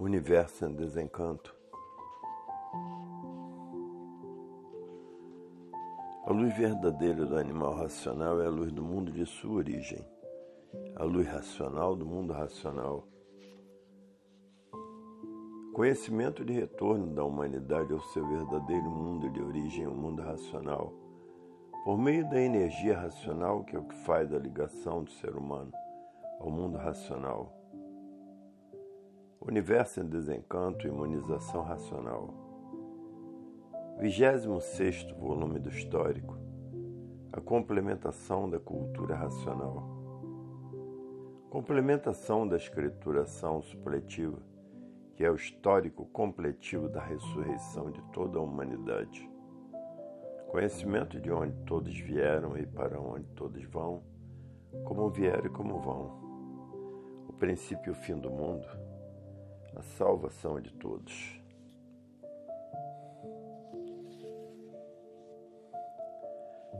Universo em desencanto. A luz verdadeira do animal racional é a luz do mundo de sua origem, a luz racional do mundo racional. Conhecimento de retorno da humanidade ao seu verdadeiro mundo de origem, o mundo racional, por meio da energia racional que é o que faz a ligação do ser humano ao mundo racional Universo em Desencanto e Imunização Racional. 26 volume do Histórico. A complementação da cultura racional. Complementação da escrituração supletiva, que é o histórico completivo da ressurreição de toda a humanidade. Conhecimento de onde todos vieram e para onde todos vão, como vieram e como vão. O princípio e o fim do mundo a salvação de todos.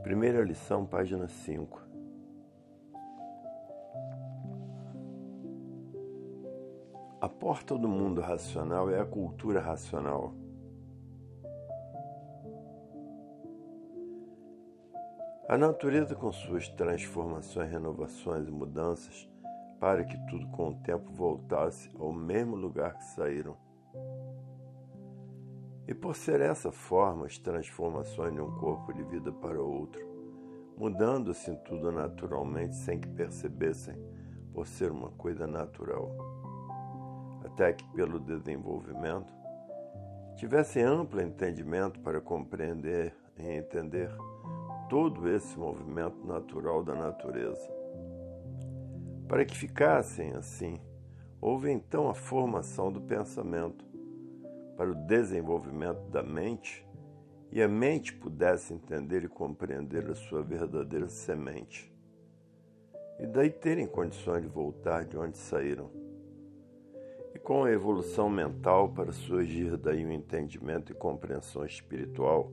Primeira lição, página 5. A porta do mundo racional é a cultura racional. A natureza, com suas transformações, renovações e mudanças, para que tudo com o tempo voltasse ao mesmo lugar que saíram. E por ser essa forma as transformações de um corpo de vida para outro, mudando-se tudo naturalmente sem que percebessem, por ser uma coisa natural. Até que, pelo desenvolvimento, tivessem amplo entendimento para compreender e entender todo esse movimento natural da natureza para que ficassem assim, houve então a formação do pensamento para o desenvolvimento da mente e a mente pudesse entender e compreender a sua verdadeira semente. E daí terem condições de voltar de onde saíram. E com a evolução mental para surgir daí o entendimento e compreensão espiritual,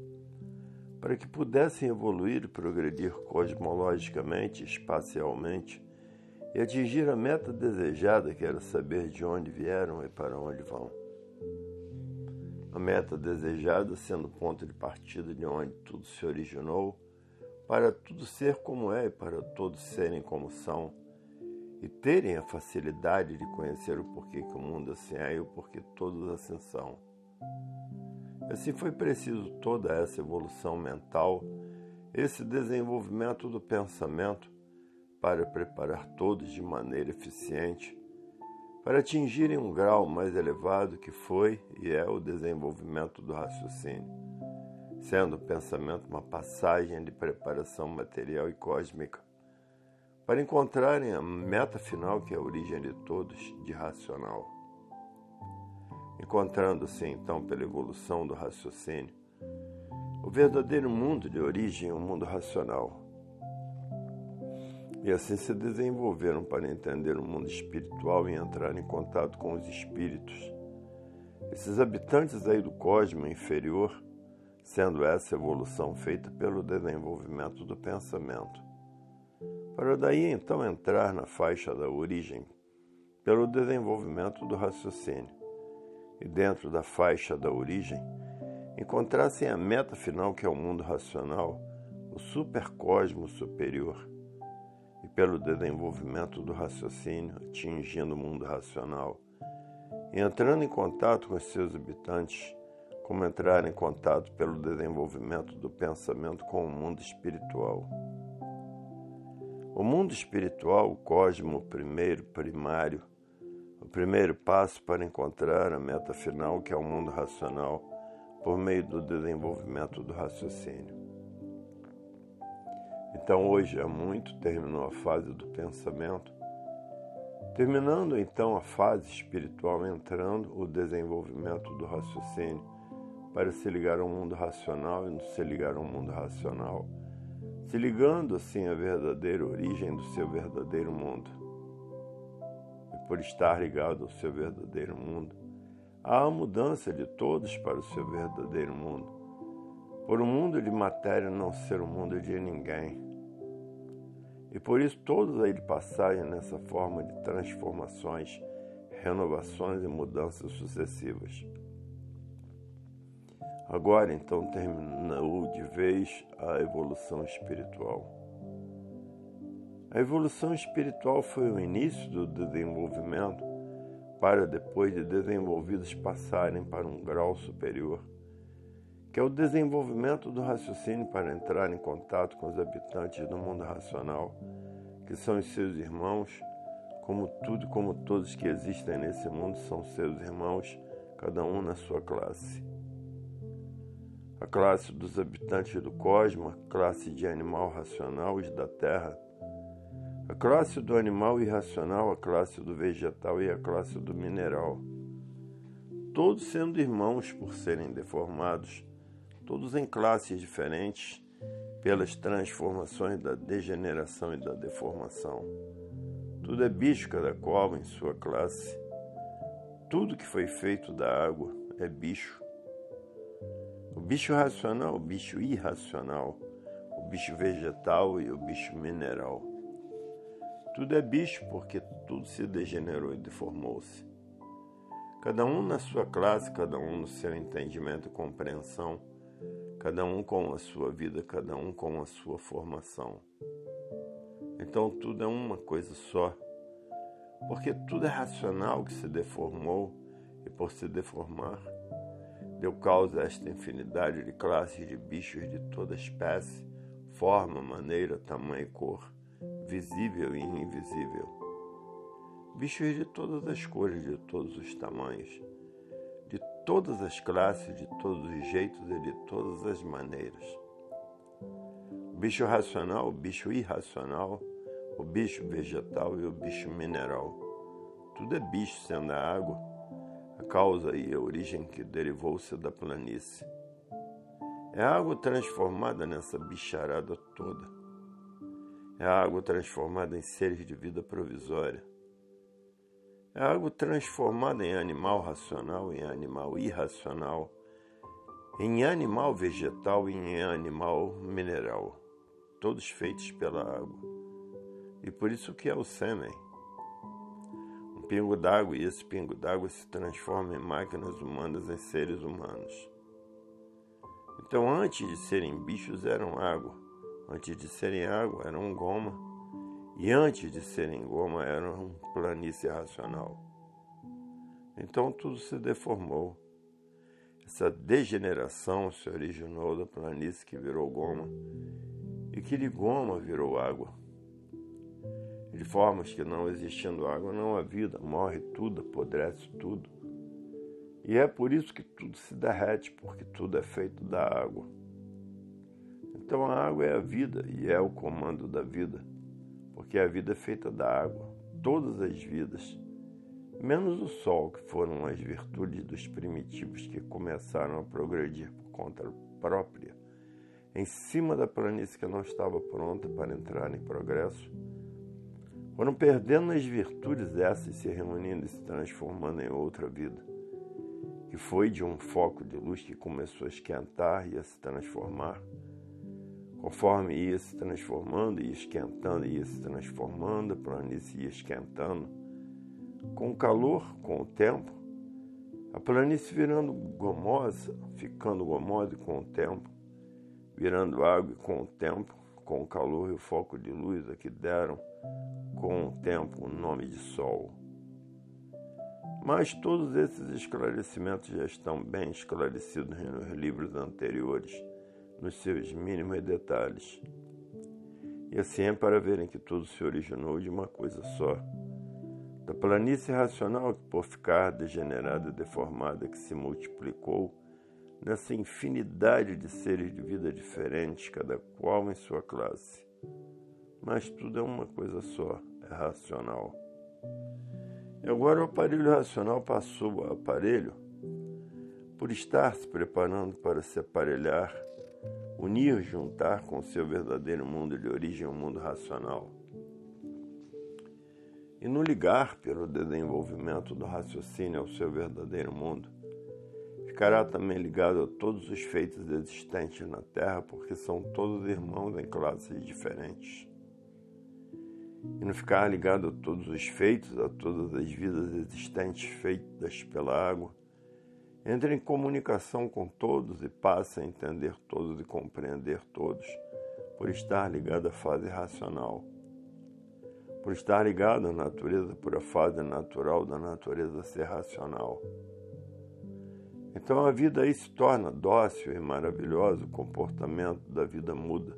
para que pudessem evoluir e progredir cosmologicamente, espacialmente, e atingir a meta desejada, que era saber de onde vieram e para onde vão. A meta desejada sendo o ponto de partida de onde tudo se originou, para tudo ser como é e para todos serem como são, e terem a facilidade de conhecer o porquê que o mundo assim é e o porquê todos assim são. Assim foi preciso toda essa evolução mental, esse desenvolvimento do pensamento, para preparar todos de maneira eficiente para atingirem um grau mais elevado que foi e é o desenvolvimento do raciocínio, sendo o pensamento uma passagem de preparação material e cósmica para encontrarem a meta final que é a origem de todos, de racional. Encontrando-se então pela evolução do raciocínio, o verdadeiro mundo de origem é o mundo racional e assim se desenvolveram para entender o mundo espiritual e entrar em contato com os espíritos. Esses habitantes aí do cosmo inferior, sendo essa evolução feita pelo desenvolvimento do pensamento. Para daí então entrar na faixa da origem, pelo desenvolvimento do raciocínio, e dentro da faixa da origem, encontrassem a meta final que é o mundo racional, o supercosmo superior e pelo desenvolvimento do raciocínio, atingindo o mundo racional, e entrando em contato com seus habitantes, como entrar em contato pelo desenvolvimento do pensamento com o mundo espiritual. O mundo espiritual, o cosmo primeiro, primário, o primeiro passo para encontrar a meta final, que é o mundo racional, por meio do desenvolvimento do raciocínio. Então, hoje é muito, terminou a fase do pensamento. Terminando então a fase espiritual, entrando o desenvolvimento do raciocínio para se ligar ao mundo racional e não se ligar ao mundo racional, se ligando assim à verdadeira origem do seu verdadeiro mundo. E por estar ligado ao seu verdadeiro mundo, há a mudança de todos para o seu verdadeiro mundo. Por um mundo de matéria não ser o um mundo de ninguém e por isso todos aí passagem nessa forma de transformações, renovações e mudanças sucessivas. Agora então terminou de vez a evolução espiritual. A evolução espiritual foi o início do desenvolvimento para depois de desenvolvidos passarem para um grau superior, que é o desenvolvimento do raciocínio para entrar em contato com os habitantes do mundo racional, que são os seus irmãos, como tudo, como todos que existem nesse mundo são seus irmãos, cada um na sua classe a classe dos habitantes do cosmos, a classe de animal racional e da terra, a classe do animal irracional, a classe do vegetal e a classe do mineral. Todos sendo irmãos por serem deformados, todos em classes diferentes, pelas transformações da degeneração e da deformação. Tudo é bicho cada qual em sua classe. Tudo que foi feito da água é bicho. O bicho racional, o bicho irracional, o bicho vegetal e o bicho mineral. Tudo é bicho porque tudo se degenerou e deformou-se. Cada um na sua classe, cada um no seu entendimento e compreensão, cada um com a sua vida, cada um com a sua formação. Então tudo é uma coisa só, porque tudo é racional que se deformou e por se deformar deu causa a esta infinidade de classes de bichos de toda espécie, forma, maneira, tamanho e cor, visível e invisível. Bichos de todas as cores, de todos os tamanhos, todas as classes, de todos os jeitos e de todas as maneiras. O bicho racional, o bicho irracional, o bicho vegetal e o bicho mineral. Tudo é bicho sendo a água a causa e a origem que derivou-se da planície. É água transformada nessa bicharada toda. É água transformada em seres de vida provisória. É água transformada em animal racional, em animal irracional, em animal vegetal e em animal mineral, todos feitos pela água. E por isso que é o sêmen pingo d'água e esse pingo d'água se transforma em máquinas humanas, em seres humanos. Então, antes de serem bichos, eram água. Antes de serem água, eram goma. E antes de serem goma, eram planície racional. Então, tudo se deformou. Essa degeneração se originou da planície que virou goma e que de goma virou água de formas que não existindo água não há vida, morre tudo, apodrece tudo. E é por isso que tudo se derrete, porque tudo é feito da água. Então a água é a vida e é o comando da vida, porque a vida é feita da água, todas as vidas, menos o sol, que foram as virtudes dos primitivos que começaram a progredir por conta própria, em cima da planície que não estava pronta para entrar em progresso foram perdendo as virtudes essas, se reunindo e se transformando em outra vida, que foi de um foco de luz que começou a esquentar e a se transformar. Conforme ia se transformando, ia esquentando, ia se transformando, a planície ia esquentando. Com o calor, com o tempo, a planície virando gomosa, ficando gomosa com o tempo, virando água com o tempo, com o calor e o foco de luz a que deram com o tempo o nome de Sol. Mas todos esses esclarecimentos já estão bem esclarecidos nos livros anteriores, nos seus mínimos detalhes. E assim é para verem que tudo se originou de uma coisa só. Da planície racional que, por ficar degenerada e deformada, que se multiplicou nessa infinidade de seres de vida diferentes, cada qual em sua classe mas tudo é uma coisa só, é racional. E agora o aparelho racional passou ao aparelho por estar se preparando para se aparelhar, unir, juntar com o seu verdadeiro mundo de origem, o mundo racional. E no ligar pelo desenvolvimento do raciocínio ao seu verdadeiro mundo, ficará também ligado a todos os feitos existentes na Terra, porque são todos irmãos em classes diferentes e não ficar ligado a todos os feitos, a todas as vidas existentes feitas pela água. Entra em comunicação com todos e passa a entender todos e compreender todos, por estar ligado à fase racional. Por estar ligado à natureza, por a fase natural da natureza ser racional. Então a vida aí se torna dócil e maravilhosa, o comportamento da vida muda,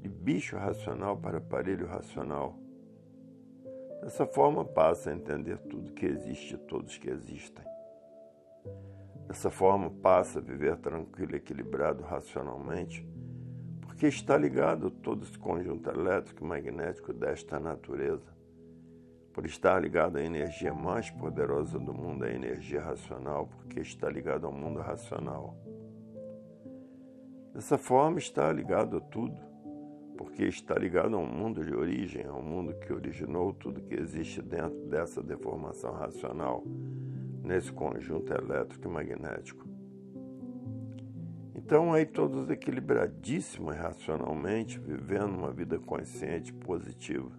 de bicho racional para aparelho racional. Dessa forma passa a entender tudo que existe e todos que existem. Dessa forma passa a viver tranquilo equilibrado racionalmente, porque está ligado todo esse conjunto elétrico e magnético desta natureza. Por estar ligado à energia mais poderosa do mundo, a energia racional, porque está ligado ao mundo racional. Dessa forma está ligado a tudo porque está ligado a um mundo de origem, a um mundo que originou tudo que existe dentro dessa deformação racional, nesse conjunto elétrico e magnético. Então, aí todos equilibradíssimos racionalmente, vivendo uma vida consciente positiva,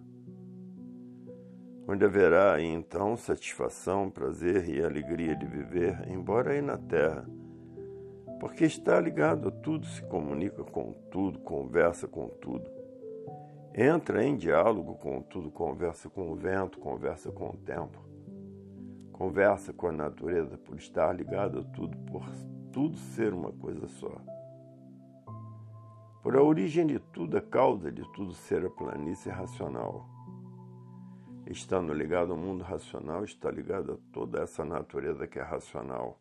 onde haverá aí então satisfação, prazer e alegria de viver, embora aí na Terra porque está ligado a tudo, se comunica com tudo, conversa com tudo. Entra em diálogo com tudo, conversa com o vento, conversa com o tempo. Conversa com a natureza por estar ligado a tudo, por tudo ser uma coisa só. Por a origem de tudo, a causa de tudo ser a planície racional. Estando ligado ao mundo racional, está ligado a toda essa natureza que é racional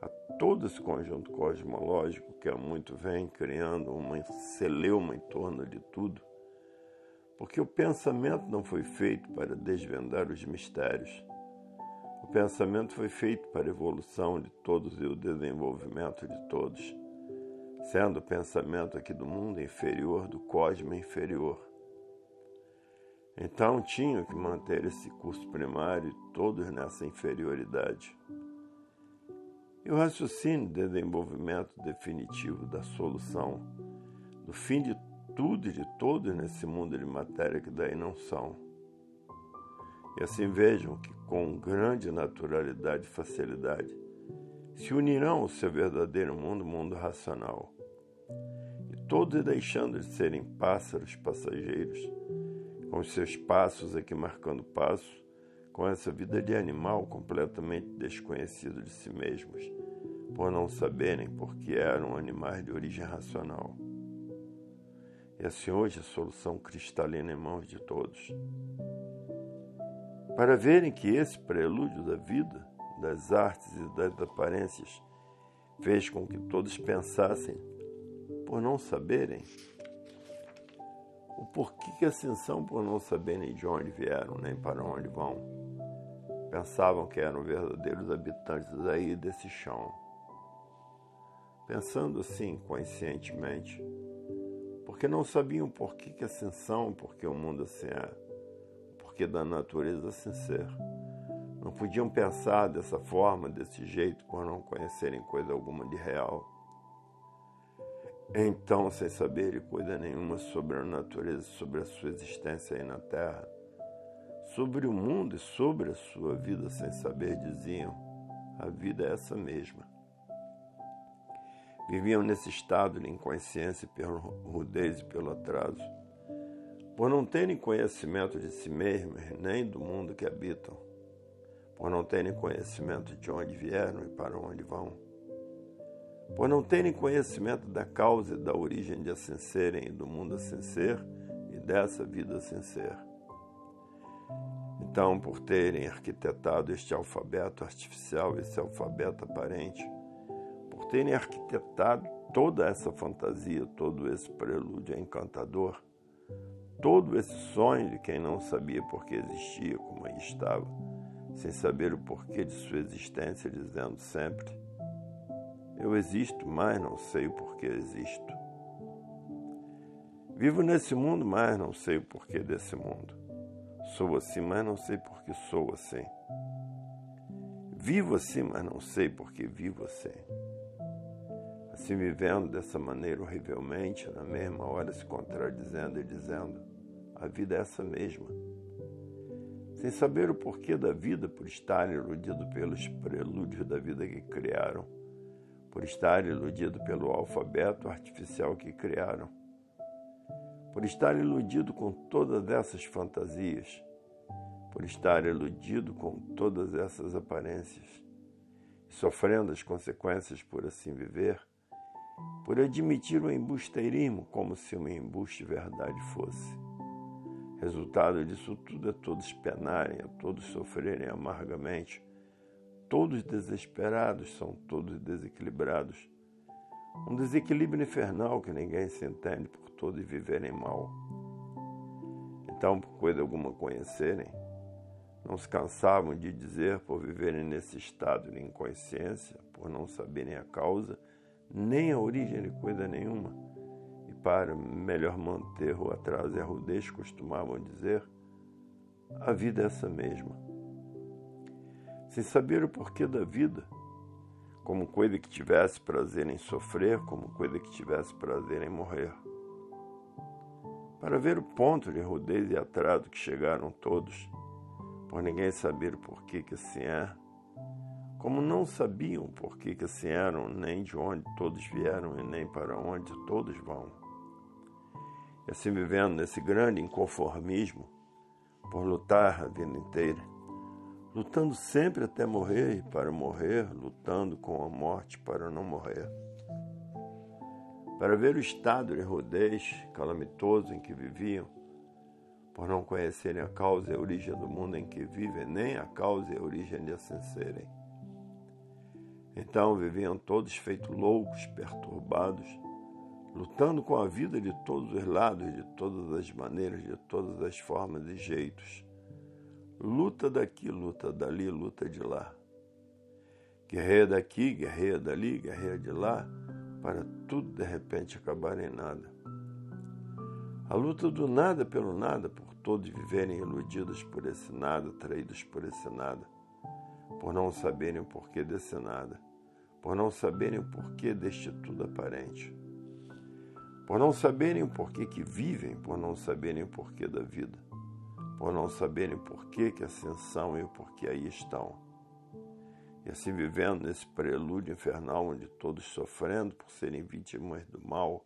a todo esse conjunto cosmológico que há muito vem criando uma celeuma em torno de tudo, porque o pensamento não foi feito para desvendar os mistérios. O pensamento foi feito para a evolução de todos e o desenvolvimento de todos, sendo o pensamento aqui do mundo inferior do cosmo inferior. Então tinham que manter esse curso primário todos nessa inferioridade. E o raciocínio de desenvolvimento definitivo da solução, do fim de tudo e de todos nesse mundo de matéria que daí não são. E assim vejam que com grande naturalidade e facilidade se unirão ao seu verdadeiro mundo, mundo racional. E todos deixando de serem pássaros passageiros, com os seus passos aqui marcando passo, com essa vida de animal completamente desconhecido de si mesmos, por não saberem porque eram animais de origem racional. E assim hoje a solução cristalina em mãos de todos. Para verem que esse prelúdio da vida, das artes e das aparências, fez com que todos pensassem, por não saberem, o porquê que assim são por não saberem de onde vieram nem para onde vão pensavam que eram verdadeiros habitantes aí desse chão. Pensando assim conscientemente, porque não sabiam por que, que assim são, porque o mundo assim é, porque da natureza assim ser. Não podiam pensar dessa forma, desse jeito, por não conhecerem coisa alguma de real. Então, sem saber coisa nenhuma sobre a natureza, sobre a sua existência aí na Terra, sobre o mundo e sobre a sua vida sem saber, diziam: a vida é essa mesma. Viviam nesse estado de inconsciência pela rudez e pelo atraso, por não terem conhecimento de si mesmos nem do mundo que habitam, por não terem conhecimento de onde vieram e para onde vão, por não terem conhecimento da causa e da origem de assim serem e do mundo assim ser e dessa vida assim ser. Então, por terem arquitetado este alfabeto artificial, esse alfabeto aparente, por terem arquitetado toda essa fantasia, todo esse prelúdio encantador, todo esse sonho de quem não sabia por que existia, como aí estava, sem saber o porquê de sua existência, dizendo sempre: Eu existo, mas não sei o porquê existo. Vivo nesse mundo, mas não sei o porquê desse mundo. Sou assim, mas não sei por que sou assim. Vivo assim, mas não sei por que vivo assim. Assim, vivendo dessa maneira horrivelmente, na mesma hora se contradizendo e dizendo: A vida é essa mesma. Sem saber o porquê da vida, por estar iludido pelos prelúdios da vida que criaram, por estar iludido pelo alfabeto artificial que criaram, por estar iludido com todas essas fantasias, por estar iludido com todas essas aparências, sofrendo as consequências por assim viver, por admitir o embusteirismo como se uma embuste verdade fosse. Resultado disso tudo é todos penarem, é todos sofrerem amargamente, todos desesperados, são todos desequilibrados. Um desequilíbrio infernal que ninguém se entende por todos viverem mal. Então, por coisa alguma conhecerem, não se cansavam de dizer por viverem nesse estado de inconsciência, por não saberem a causa, nem a origem de coisa nenhuma. Para melhor manter o atraso e a rudez, costumavam dizer: a vida é essa mesma. Sem saber o porquê da vida, como coisa que tivesse prazer em sofrer, como coisa que tivesse prazer em morrer. Para ver o ponto de rudez e atraso que chegaram todos, por ninguém saber o porquê que assim é, como não sabiam por que, que assim eram, nem de onde todos vieram e nem para onde todos vão. Assim vivendo nesse grande inconformismo, por lutar a vida inteira, lutando sempre até morrer e para morrer, lutando com a morte para não morrer. Para ver o estado de rodez calamitoso em que viviam, por não conhecerem a causa e a origem do mundo em que vivem, nem a causa e a origem de assim serem então viviam todos feitos loucos, perturbados, lutando com a vida de todos os lados, de todas as maneiras, de todas as formas e jeitos. Luta daqui, luta dali, luta de lá. Guerreia daqui, guerreia dali, guerreia de lá, para tudo de repente acabar em nada. A luta do nada pelo nada, por todos viverem iludidos por esse nada, traídos por esse nada por não saberem o porquê desse nada, por não saberem o porquê deste tudo aparente, por não saberem o porquê que vivem, por não saberem o porquê da vida, por não saberem o porquê que assim são e o porquê aí estão. E assim vivendo nesse prelúdio infernal onde todos sofrendo por serem vítimas do mal,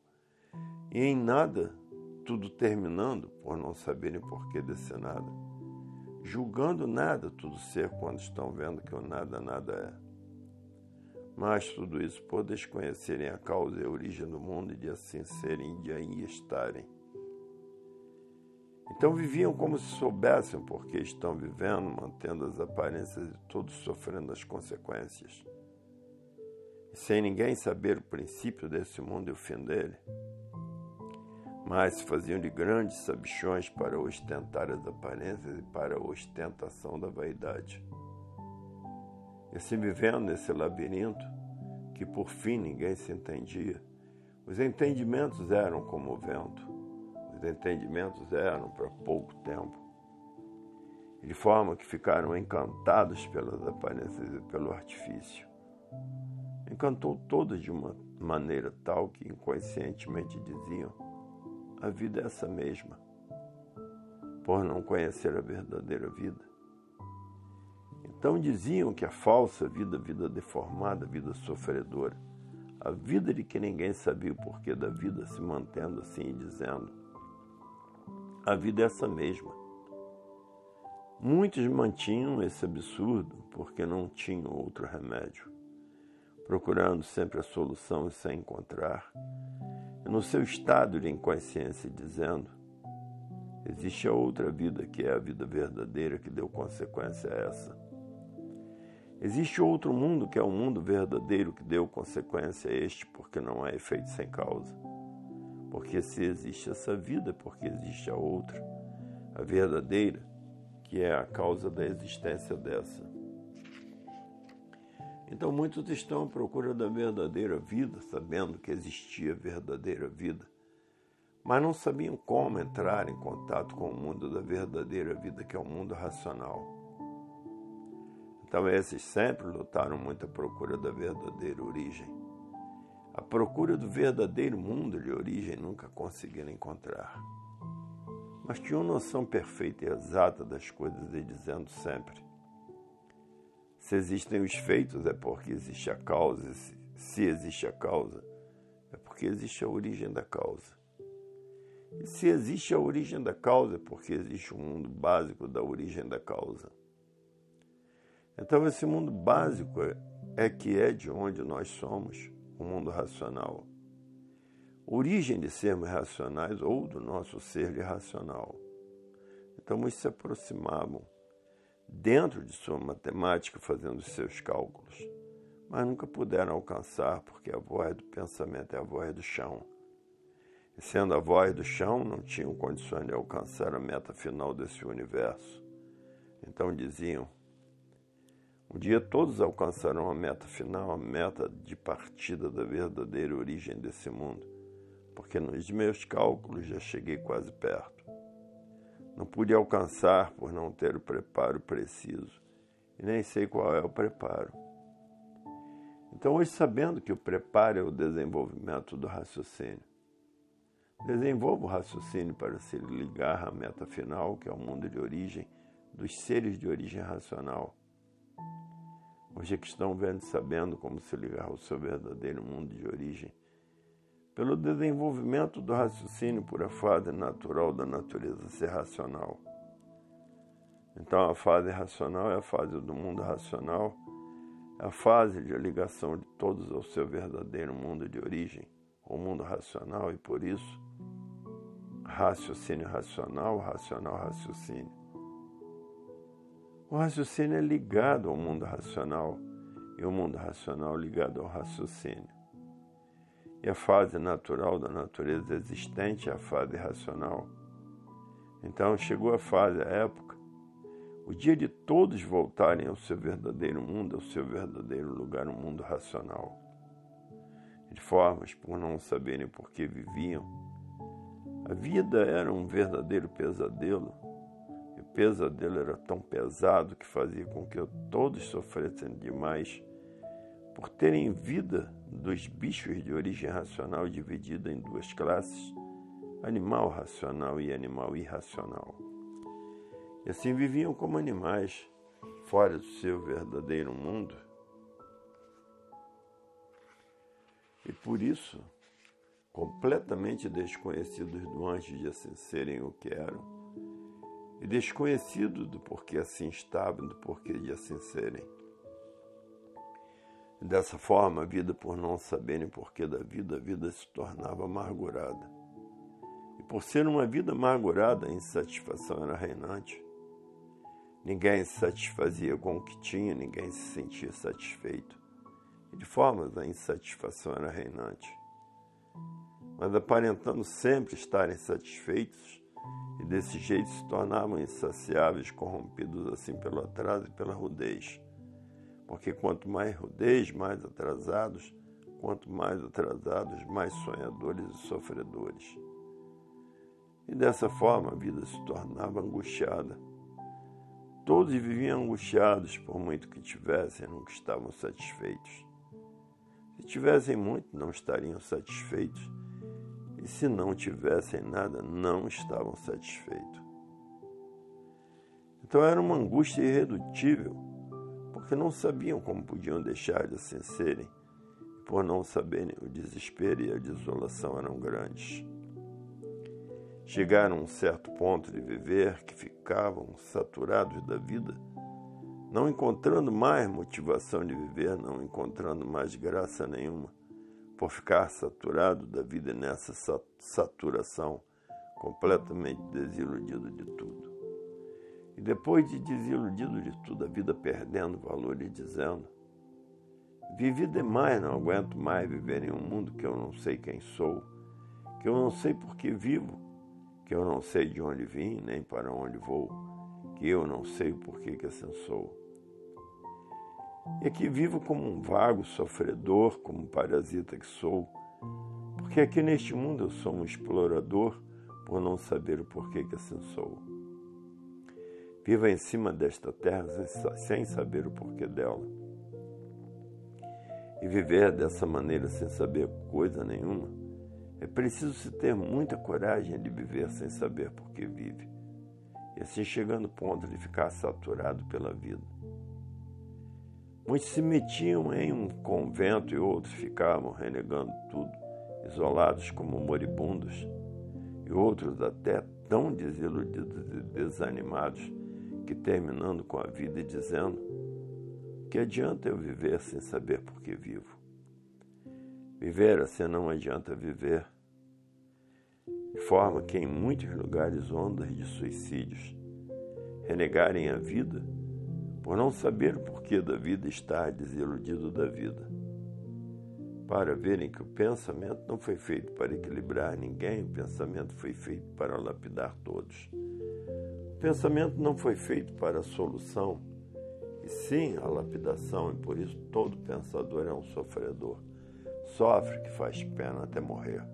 e em nada tudo terminando por não saberem porquê desse nada julgando nada tudo ser quando estão vendo que o nada nada é. Mas tudo isso por desconhecerem a causa e a origem do mundo e de assim serem de aí estarem. Então viviam como se soubessem por que estão vivendo, mantendo as aparências e todos sofrendo as consequências. E sem ninguém saber o princípio desse mundo e o fim dele, mas se faziam de grandes sabichões para ostentar as aparências e para a ostentação da vaidade. E assim vivendo nesse labirinto, que por fim ninguém se entendia, os entendimentos eram como o vento, os entendimentos eram para pouco tempo, de forma que ficaram encantados pelas aparências e pelo artifício. Encantou todos de uma maneira tal que inconscientemente diziam a vida é essa mesma, por não conhecer a verdadeira vida. Então diziam que a falsa vida, vida deformada, vida sofredora, a vida de que ninguém sabia o porquê da vida, se mantendo assim e dizendo: a vida é essa mesma. Muitos mantinham esse absurdo porque não tinham outro remédio, procurando sempre a solução e sem encontrar, no seu estado de inconsciência, dizendo: existe a outra vida que é a vida verdadeira que deu consequência a essa. Existe outro mundo que é o mundo verdadeiro que deu consequência a este, porque não é efeito sem causa. Porque se existe essa vida, porque existe a outra, a verdadeira, que é a causa da existência dessa. Então muitos estão à procura da verdadeira vida, sabendo que existia verdadeira vida, mas não sabiam como entrar em contato com o mundo da verdadeira vida, que é o mundo racional. Então esses sempre lutaram muito à procura da verdadeira origem. A procura do verdadeiro mundo de origem nunca conseguiram encontrar. mas tinham noção perfeita e exata das coisas e dizendo sempre: se existem os feitos é porque existe a causa, se existe a causa é porque existe a origem da causa. E se existe a origem da causa é porque existe um mundo básico da origem da causa. Então, esse mundo básico é, que é de onde nós somos, o mundo racional. Origem de sermos racionais ou do nosso ser irracional. Então, eles se aproximavam dentro de sua matemática, fazendo seus cálculos, mas nunca puderam alcançar, porque a voz do pensamento é a voz do chão. E sendo a voz do chão, não tinham condições de alcançar a meta final desse universo. Então diziam: um dia todos alcançarão a meta final, a meta de partida da verdadeira origem desse mundo, porque nos meus cálculos já cheguei quase perto. Não pude alcançar por não ter o preparo preciso, e nem sei qual é o preparo. Então, hoje, sabendo que o preparo é o desenvolvimento do raciocínio, desenvolva o raciocínio para se ligar à meta final, que é o mundo de origem dos seres de origem racional Hoje é que estão vendo e sabendo como se ligar ao seu verdadeiro mundo de origem. Pelo desenvolvimento do raciocínio por a fase natural da natureza ser racional. Então, a fase racional é a fase do mundo racional, é a fase de ligação de todos ao seu verdadeiro mundo de origem, o mundo racional, e por isso, raciocínio racional, racional raciocínio. O raciocínio é ligado ao mundo racional e o mundo racional ligado ao raciocínio. E a fase natural da natureza existente é a fase racional. Então chegou a fase, a época, o dia de todos voltarem ao seu verdadeiro mundo, ao seu verdadeiro lugar, o um mundo racional. De formas, por não saberem por que viviam, a vida era um verdadeiro pesadelo pesadelo era tão pesado que fazia com que todos sofressem demais por terem vida dos bichos de origem racional dividida em duas classes, animal racional e animal irracional. E assim viviam como animais, fora do seu verdadeiro mundo. E por isso, completamente desconhecidos do antes de assim serem o que eram, e desconhecido do porquê assim estavam, do porquê de assim serem. Dessa forma, a vida, por não saberem porquê da vida, a vida se tornava amargurada. E por ser uma vida amargurada, a insatisfação era reinante. Ninguém se satisfazia com o que tinha, ninguém se sentia satisfeito. E de formas, a insatisfação era reinante. Mas aparentando sempre estarem satisfeitos, e desse jeito se tornavam insaciáveis, corrompidos assim pelo atraso e pela rudez. Porque quanto mais rudez, mais atrasados, quanto mais atrasados, mais sonhadores e sofredores. E dessa forma a vida se tornava angustiada. Todos viviam angustiados, por muito que tivessem, nunca estavam satisfeitos. Se tivessem muito, não estariam satisfeitos e se não tivessem nada, não estavam satisfeitos. Então era uma angústia irredutível, porque não sabiam como podiam deixar de assim serem, por não saberem, o desespero e a desolação eram grandes. Chegaram a um certo ponto de viver que ficavam saturados da vida, não encontrando mais motivação de viver, não encontrando mais graça nenhuma por ficar saturado da vida nessa saturação, completamente desiludido de tudo. E depois de desiludido de tudo, a vida perdendo valor e dizendo: Vivi demais, não aguento mais viver em um mundo que eu não sei quem sou, que eu não sei por que vivo, que eu não sei de onde vim nem para onde vou, que eu não sei o porquê que assim sou. E aqui vivo como um vago sofredor, como um parasita que sou, porque aqui neste mundo eu sou um explorador por não saber o porquê que assim sou. Viva em cima desta terra sem saber o porquê dela. E viver dessa maneira sem saber coisa nenhuma É preciso se ter muita coragem de viver sem saber por que vive, e assim chegando ao ponto de ficar saturado pela vida. Muitos se metiam em um convento e outros ficavam renegando tudo, isolados como moribundos, e outros até tão desiludidos e desanimados que terminando com a vida dizendo: Que adianta eu viver sem saber por que vivo? Viver assim não adianta viver. De forma que em muitos lugares ondas de suicídios renegarem a vida por não saber o porquê da vida estar desiludido da vida. Para verem que o pensamento não foi feito para equilibrar ninguém, o pensamento foi feito para lapidar todos. O pensamento não foi feito para a solução, e sim a lapidação, e por isso todo pensador é um sofredor. Sofre que faz pena até morrer.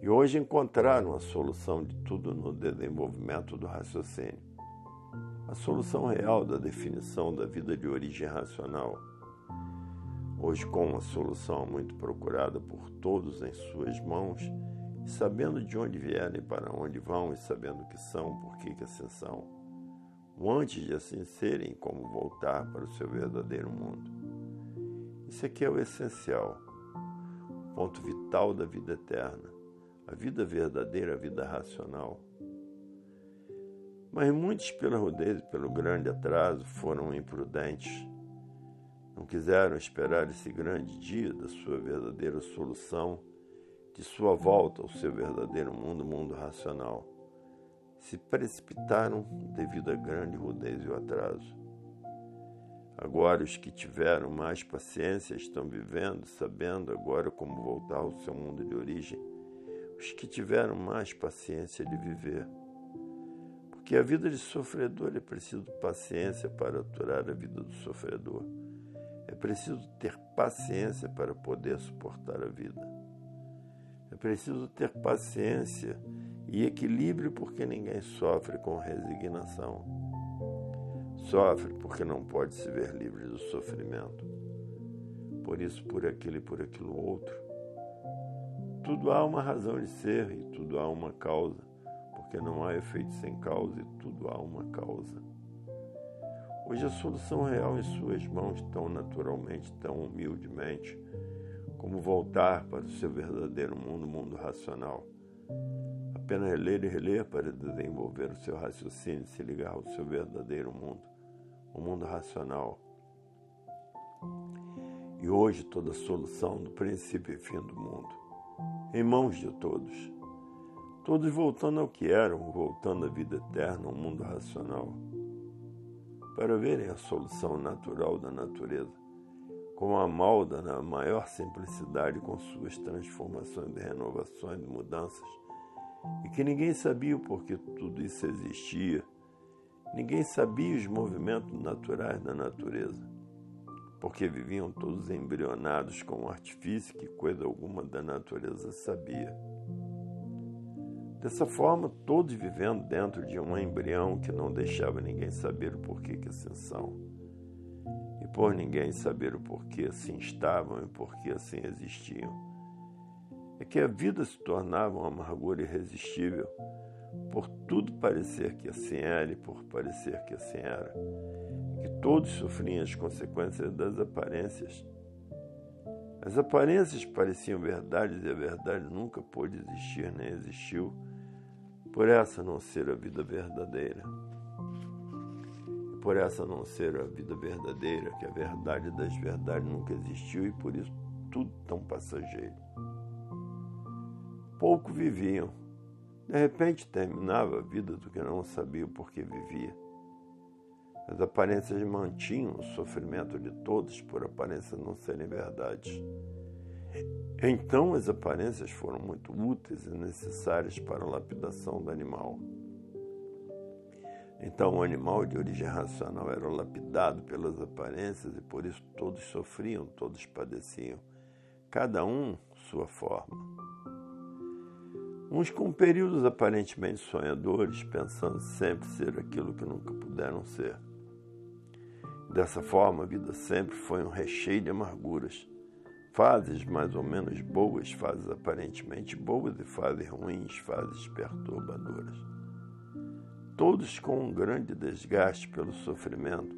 E hoje encontraram a solução de tudo no desenvolvimento do raciocínio. A solução real da definição da vida de origem racional. Hoje, com uma solução muito procurada por todos em suas mãos, e sabendo de onde vieram e para onde vão, e sabendo o que são, por que, que assim o antes de assim serem, como voltar para o seu verdadeiro mundo. Isso aqui é o essencial, o ponto vital da vida eterna, a vida verdadeira, a vida racional. Mas muitos, pela rudez e pelo grande atraso, foram imprudentes. Não quiseram esperar esse grande dia da sua verdadeira solução de sua volta ao seu verdadeiro mundo, mundo racional, se precipitaram devido à grande rudez e o atraso. Agora, os que tiveram mais paciência estão vivendo, sabendo agora como voltar ao seu mundo de origem. Os que tiveram mais paciência de viver. Porque a vida de sofredor é preciso paciência para aturar a vida do sofredor. É preciso ter paciência para poder suportar a vida. É preciso ter paciência e equilíbrio porque ninguém sofre com resignação. Sofre porque não pode se ver livre do sofrimento. Por isso, por aquilo e por aquilo outro. Tudo há uma razão de ser e tudo há uma causa, porque não há efeito sem causa e tudo há uma causa. Hoje a solução real em suas mãos, tão naturalmente, tão humildemente, como voltar para o seu verdadeiro mundo, mundo racional. Apenas reler e reler para desenvolver o seu raciocínio, se ligar ao seu verdadeiro mundo, o mundo racional. E hoje toda a solução do princípio e fim do mundo, em mãos de todos. Todos voltando ao que eram, voltando à vida eterna, ao mundo racional, para verem a solução natural da natureza com a malda na maior simplicidade, com suas transformações renovações mudanças, e que ninguém sabia o porquê tudo isso existia, ninguém sabia os movimentos naturais da natureza, porque viviam todos embrionados com um artifício que coisa alguma da natureza sabia. Dessa forma, todos vivendo dentro de um embrião que não deixava ninguém saber o porquê que assim são e por ninguém saber o porquê assim estavam e porquê assim existiam. É que a vida se tornava uma amargura irresistível, por tudo parecer que assim era e por parecer que assim era, que todos sofriam as consequências das aparências. As aparências pareciam verdades e a verdade nunca pôde existir nem existiu, por essa não ser a vida verdadeira por essa não ser a vida verdadeira, que a verdade das verdades nunca existiu e por isso tudo tão passageiro. Pouco viviam. De repente terminava a vida do que não sabia o porquê vivia. As aparências mantinham o sofrimento de todos por aparências não serem verdades. Então as aparências foram muito úteis e necessárias para a lapidação do animal. Então o animal de origem racional era lapidado pelas aparências e por isso todos sofriam, todos padeciam, cada um sua forma. Uns com períodos aparentemente sonhadores, pensando sempre ser aquilo que nunca puderam ser. Dessa forma, a vida sempre foi um recheio de amarguras, fases mais ou menos boas, fases aparentemente boas e fases ruins, fases perturbadoras. Todos com um grande desgaste pelo sofrimento,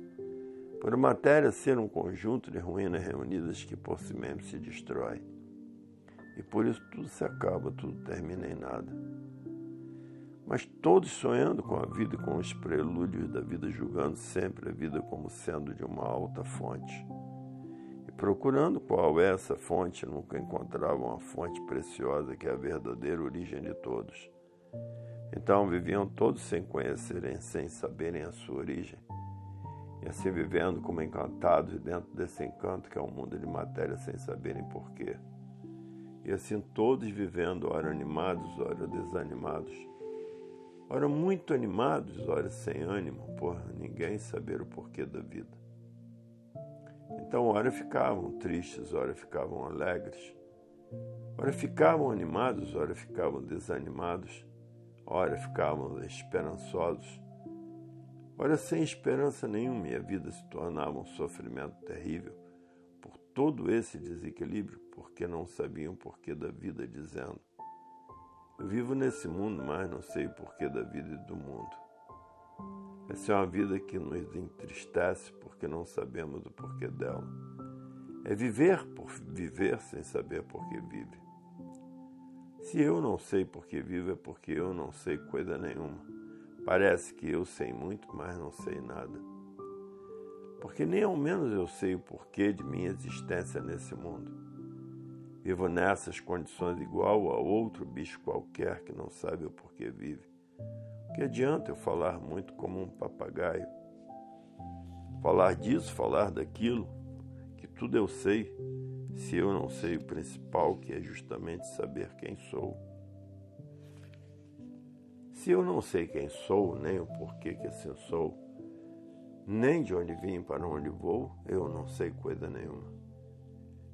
por a matéria ser um conjunto de ruínas reunidas que por si mesmo se destrói. E por isso tudo se acaba, tudo termina em nada. Mas todos sonhando com a vida e com os prelúdios da vida, julgando sempre a vida como sendo de uma alta fonte Procurando qual é essa fonte, nunca encontravam a fonte preciosa que é a verdadeira origem de todos. Então viviam todos sem conhecerem, sem saberem a sua origem, e assim vivendo como encantados dentro desse encanto que é um mundo de matéria sem saberem porquê. E assim todos vivendo, ora animados, ora desanimados, ora muito animados, ora sem ânimo, por ninguém saber o porquê da vida. Então, ora ficavam tristes, ora ficavam alegres, ora ficavam animados, ora ficavam desanimados, ora ficavam esperançosos. Ora, sem esperança nenhuma, minha vida se tornava um sofrimento terrível por todo esse desequilíbrio, porque não sabiam o porquê da vida, dizendo: Eu vivo nesse mundo, mas não sei o porquê da vida e do mundo. Essa é uma vida que nos entristece porque não sabemos o porquê dela. É viver por viver sem saber por que vive. Se eu não sei por que vivo, é porque eu não sei coisa nenhuma. Parece que eu sei muito, mas não sei nada. Porque nem ao menos eu sei o porquê de minha existência nesse mundo. Vivo nessas condições igual a outro bicho qualquer que não sabe o porquê vive. Que adianta eu falar muito como um papagaio? Falar disso, falar daquilo, que tudo eu sei, se eu não sei o principal, que é justamente saber quem sou. Se eu não sei quem sou, nem o porquê que assim sou, nem de onde vim para onde vou, eu não sei coisa nenhuma.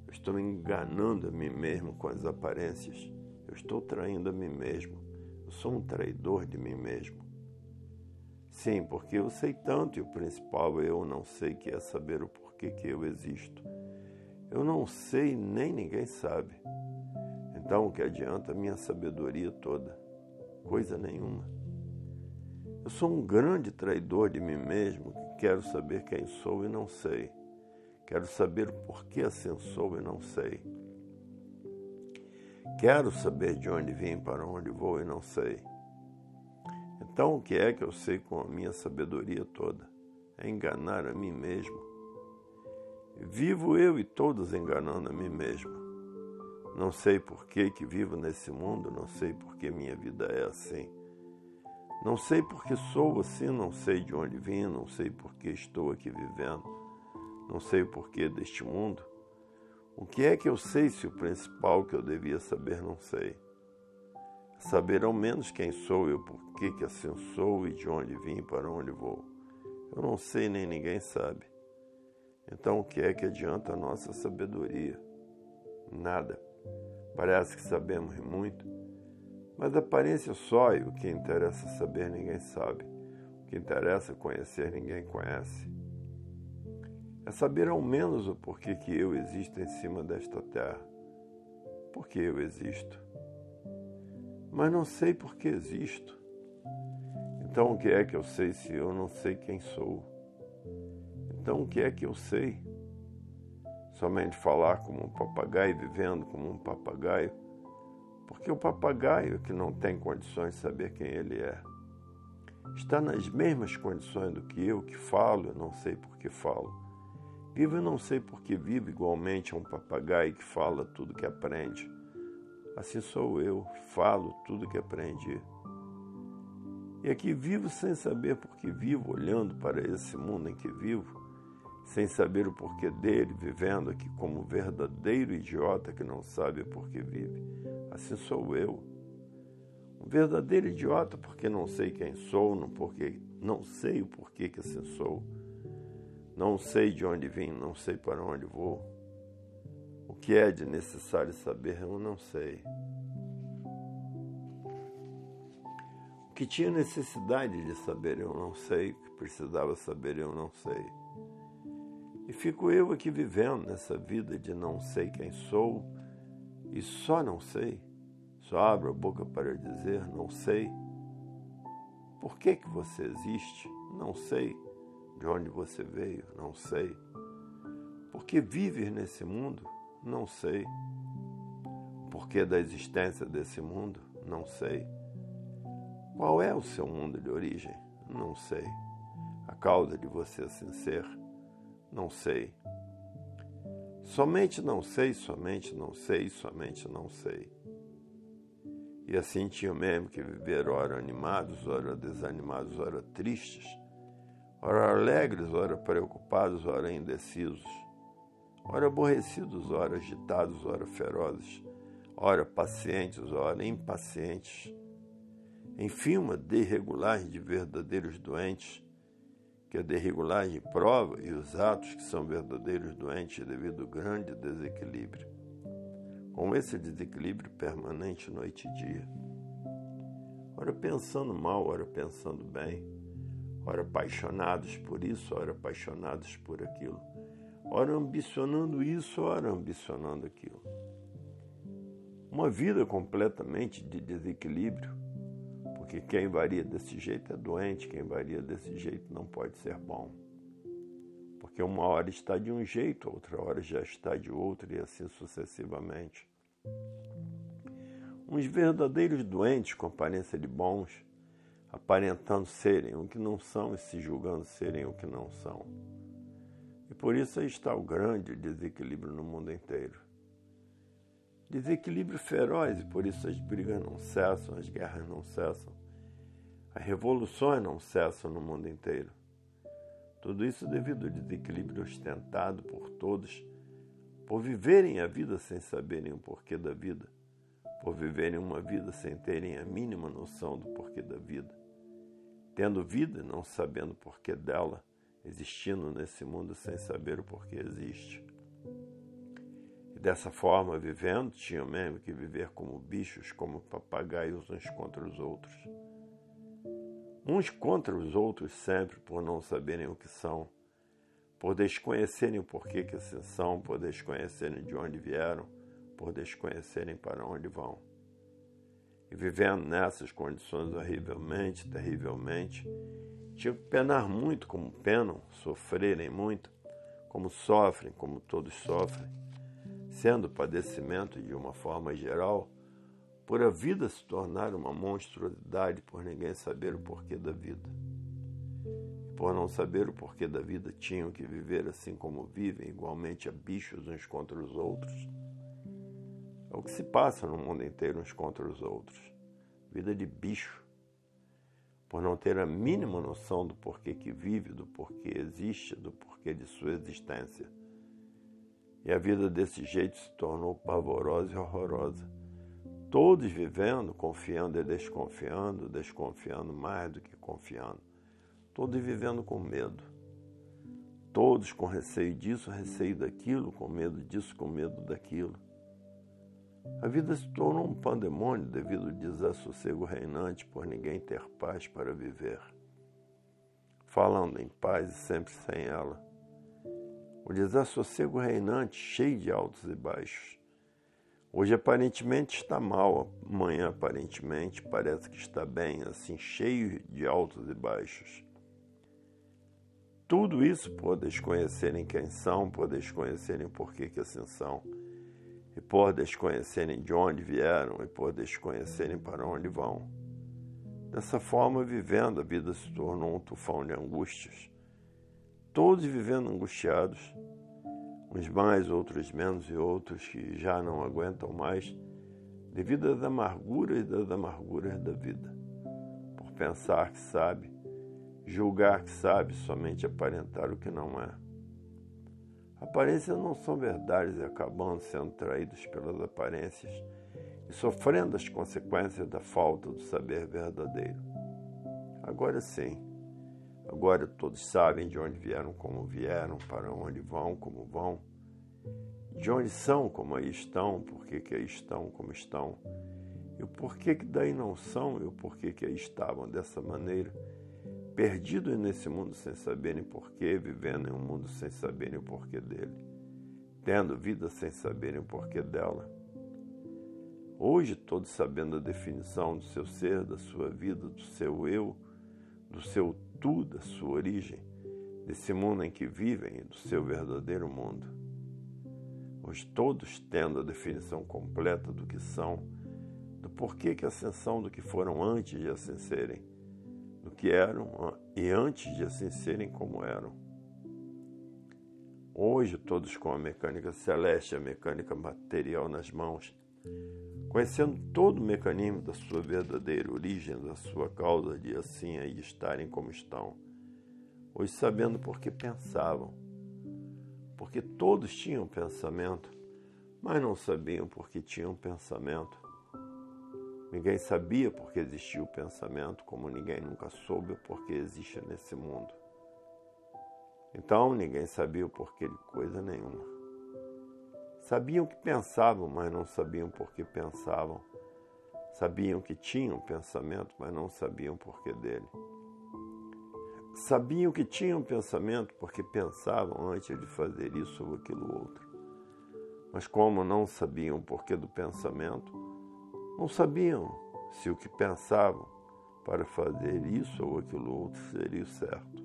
Eu estou enganando a mim mesmo com as aparências. Eu estou traindo a mim mesmo sou um traidor de mim mesmo. Sim, porque eu sei tanto e o principal eu não sei que é saber o porquê que eu existo. Eu não sei nem ninguém sabe. Então o que adianta a minha sabedoria toda? Coisa nenhuma. Eu sou um grande traidor de mim mesmo que quero saber quem sou e não sei. Quero saber o porquê assim sou e não sei. Quero saber de onde vim, para onde vou e não sei. Então, o que é que eu sei com a minha sabedoria toda? É enganar a mim mesmo. Vivo eu e todos enganando a mim mesmo. Não sei por que, que vivo nesse mundo, não sei por que minha vida é assim. Não sei por que sou assim, não sei de onde vim, não sei por que estou aqui vivendo, não sei o porquê deste mundo. O que é que eu sei se o principal que eu devia saber não sei? Saber ao menos quem sou eu, por que, que assim sou e de onde vim e para onde vou. Eu não sei nem ninguém sabe. Então o que é que adianta a nossa sabedoria? Nada. Parece que sabemos muito, mas aparência só e o que interessa saber ninguém sabe. O que interessa conhecer ninguém conhece é saber ao menos o porquê que eu existo em cima desta terra. Porque eu existo. Mas não sei por que existo. Então o que é que eu sei se eu não sei quem sou? Então o que é que eu sei? Somente falar como um papagaio, vivendo como um papagaio? Porque o papagaio que não tem condições de saber quem ele é está nas mesmas condições do que eu que falo, eu não sei por que falo Vivo eu não sei porque vivo igualmente a um papagaio que fala tudo que aprende. Assim sou eu, falo tudo que aprendi. E aqui vivo sem saber por que vivo, olhando para esse mundo em que vivo, sem saber o porquê dele, vivendo aqui como verdadeiro idiota que não sabe o porquê vive. Assim sou eu. Um verdadeiro idiota porque não sei quem sou, não, porque, não sei o porquê que assim sou não sei de onde vim, não sei para onde vou. O que é de necessário saber, eu não sei. O que tinha necessidade de saber, eu não sei. O que precisava saber, eu não sei. E fico eu aqui vivendo nessa vida de não sei quem sou e só não sei. Só abro a boca para dizer não sei. Por que, que você existe? Não sei. De onde você veio? Não sei. Por que vives nesse mundo? Não sei. Por que da existência desse mundo? Não sei. Qual é o seu mundo de origem? Não sei. A causa de você assim ser? Não sei. Somente não sei, somente não sei, somente não sei. E assim tinham mesmo que viver ora animados, ora desanimados, ora tristes, ora alegres, ora preocupados, ora indecisos, ora aborrecidos, ora agitados, ora ferozes, ora pacientes, ora impacientes. Enfim, uma desregulagem de verdadeiros doentes, que a desregulagem prova e os atos que são verdadeiros doentes devido ao grande desequilíbrio. Com esse desequilíbrio permanente noite e dia. Ora pensando mal, ora pensando bem, ora apaixonados por isso, ora apaixonados por aquilo, ora ambicionando isso, ora ambicionando aquilo. Uma vida completamente de desequilíbrio porque quem varia desse jeito é doente, quem varia desse jeito não pode ser bom. Porque uma hora está de um jeito, outra hora já está de outro, e assim sucessivamente. Uns verdadeiros doentes com aparência de bons, aparentando serem o que não são e se julgando serem o que não são. E por isso aí está o grande desequilíbrio no mundo inteiro. Desequilíbrio feroz, e por isso as brigas não cessam, as guerras não cessam, as revoluções não cessam no mundo inteiro. Tudo isso devido ao desequilíbrio ostentado por todos, por viverem a vida sem saberem o porquê da vida, por viverem uma vida sem terem a mínima noção do porquê da vida, tendo vida não sabendo porquê dela, existindo nesse mundo sem saber o porquê existe dessa forma, vivendo, tinham mesmo que viver como bichos, como papagaios uns contra os outros. Uns contra os outros sempre por não saberem o que são, por desconhecerem o porquê que assim são, por desconhecerem de onde vieram, por desconhecerem para onde vão. E vivendo nessas condições horrivelmente, terrivelmente, tinham que penar muito como penam, sofrerem muito, como sofrem, como todos sofrem sendo padecimento de uma forma geral, por a vida se tornar uma monstruosidade por ninguém saber o porquê da vida. E por não saber o porquê da vida, tinham que viver assim como vivem, igualmente a bichos uns contra os outros. É o que se passa no mundo inteiro uns contra os outros. Vida de bicho. Por não ter a mínima noção do porquê que vive, do porquê existe, do porquê de sua existência. E a vida desse jeito se tornou pavorosa e horrorosa. Todos vivendo, confiando e desconfiando, desconfiando mais do que confiando. Todos vivendo com medo. Todos com receio disso, receio daquilo, com medo disso, com medo daquilo. A vida se tornou um pandemônio devido ao desassossego reinante por ninguém ter paz para viver. Falando em paz e sempre sem ela o desassossego reinante, cheio de altos e baixos. Hoje aparentemente está mal, amanhã aparentemente parece que está bem, assim, cheio de altos e baixos. Tudo isso por desconhecerem quem são, por desconhecerem por que, que assim são, e por desconhecerem de onde vieram, e por desconhecerem para onde vão. Dessa forma, vivendo, a vida se tornou um tufão de angústias todos vivendo angustiados, uns mais, outros menos e outros que já não aguentam mais, devido às amarguras e das amarguras da vida, por pensar que sabe, julgar que sabe, somente aparentar o que não é. Aparências não são verdades e acabando sendo traídos pelas aparências e sofrendo as consequências da falta do saber verdadeiro. Agora sim, Agora todos sabem de onde vieram, como vieram, para onde vão, como vão, de onde são, como aí estão, por que, que aí estão, como estão, e o porquê que daí não são e o porquê que aí estavam dessa maneira, perdidos nesse mundo sem saberem porquê, vivendo em um mundo sem saberem o porquê dele, tendo vida sem saberem o porquê dela. Hoje, todos sabendo a definição do seu ser, da sua vida, do seu eu, do seu tu, da sua origem, desse mundo em que vivem e do seu verdadeiro mundo. Hoje, todos tendo a definição completa do que são, do porquê que ascensão do que foram antes de assim que eram e antes de assim serem como eram. Hoje, todos com a mecânica celeste, a mecânica material nas mãos, conhecendo todo o mecanismo da sua verdadeira origem, da sua causa de assim aí estarem como estão, hoje sabendo por que pensavam, porque todos tinham pensamento, mas não sabiam por que tinham pensamento. Ninguém sabia por que existia o pensamento, como ninguém nunca soube por que existe nesse mundo. Então ninguém sabia o porquê de coisa nenhuma. Sabiam que pensavam, mas não sabiam por que pensavam. Sabiam que tinham pensamento, mas não sabiam por que dele. Sabiam que tinham pensamento porque pensavam antes de fazer isso ou aquilo outro. Mas como não sabiam o porquê do pensamento, não sabiam se o que pensavam para fazer isso ou aquilo outro seria o certo.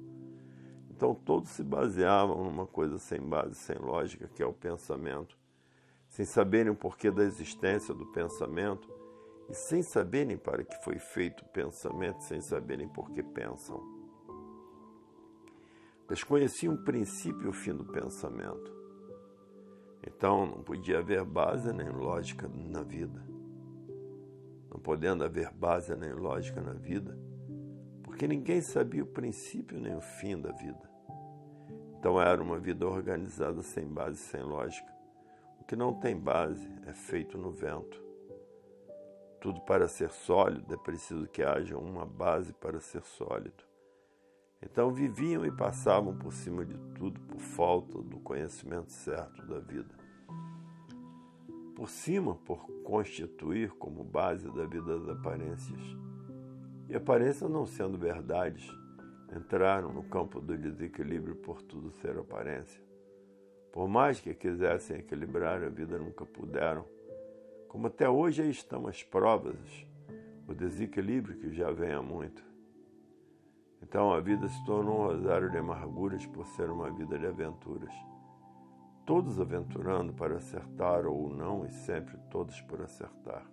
Então todos se baseavam numa coisa sem base, sem lógica, que é o pensamento, sem saberem o porquê da existência do pensamento e sem saberem para que foi feito o pensamento, sem saberem por que pensam. Desconheciam o princípio e o fim do pensamento. Então não podia haver base nem lógica na vida não podendo haver base nem lógica na vida, porque ninguém sabia o princípio nem o fim da vida. Então era uma vida organizada sem base, sem lógica. O que não tem base é feito no vento. Tudo para ser sólido é preciso que haja uma base para ser sólido. Então viviam e passavam por cima de tudo por falta do conhecimento certo da vida por cima por constituir como base da vida das aparências. E aparências não sendo verdades, entraram no campo do desequilíbrio por tudo ser aparência. Por mais que quisessem equilibrar a vida, nunca puderam. Como até hoje aí estão as provas, o desequilíbrio que já vem há muito. Então a vida se tornou um rosário de amarguras por ser uma vida de aventuras todos aventurando para acertar ou não, e sempre todos por acertar.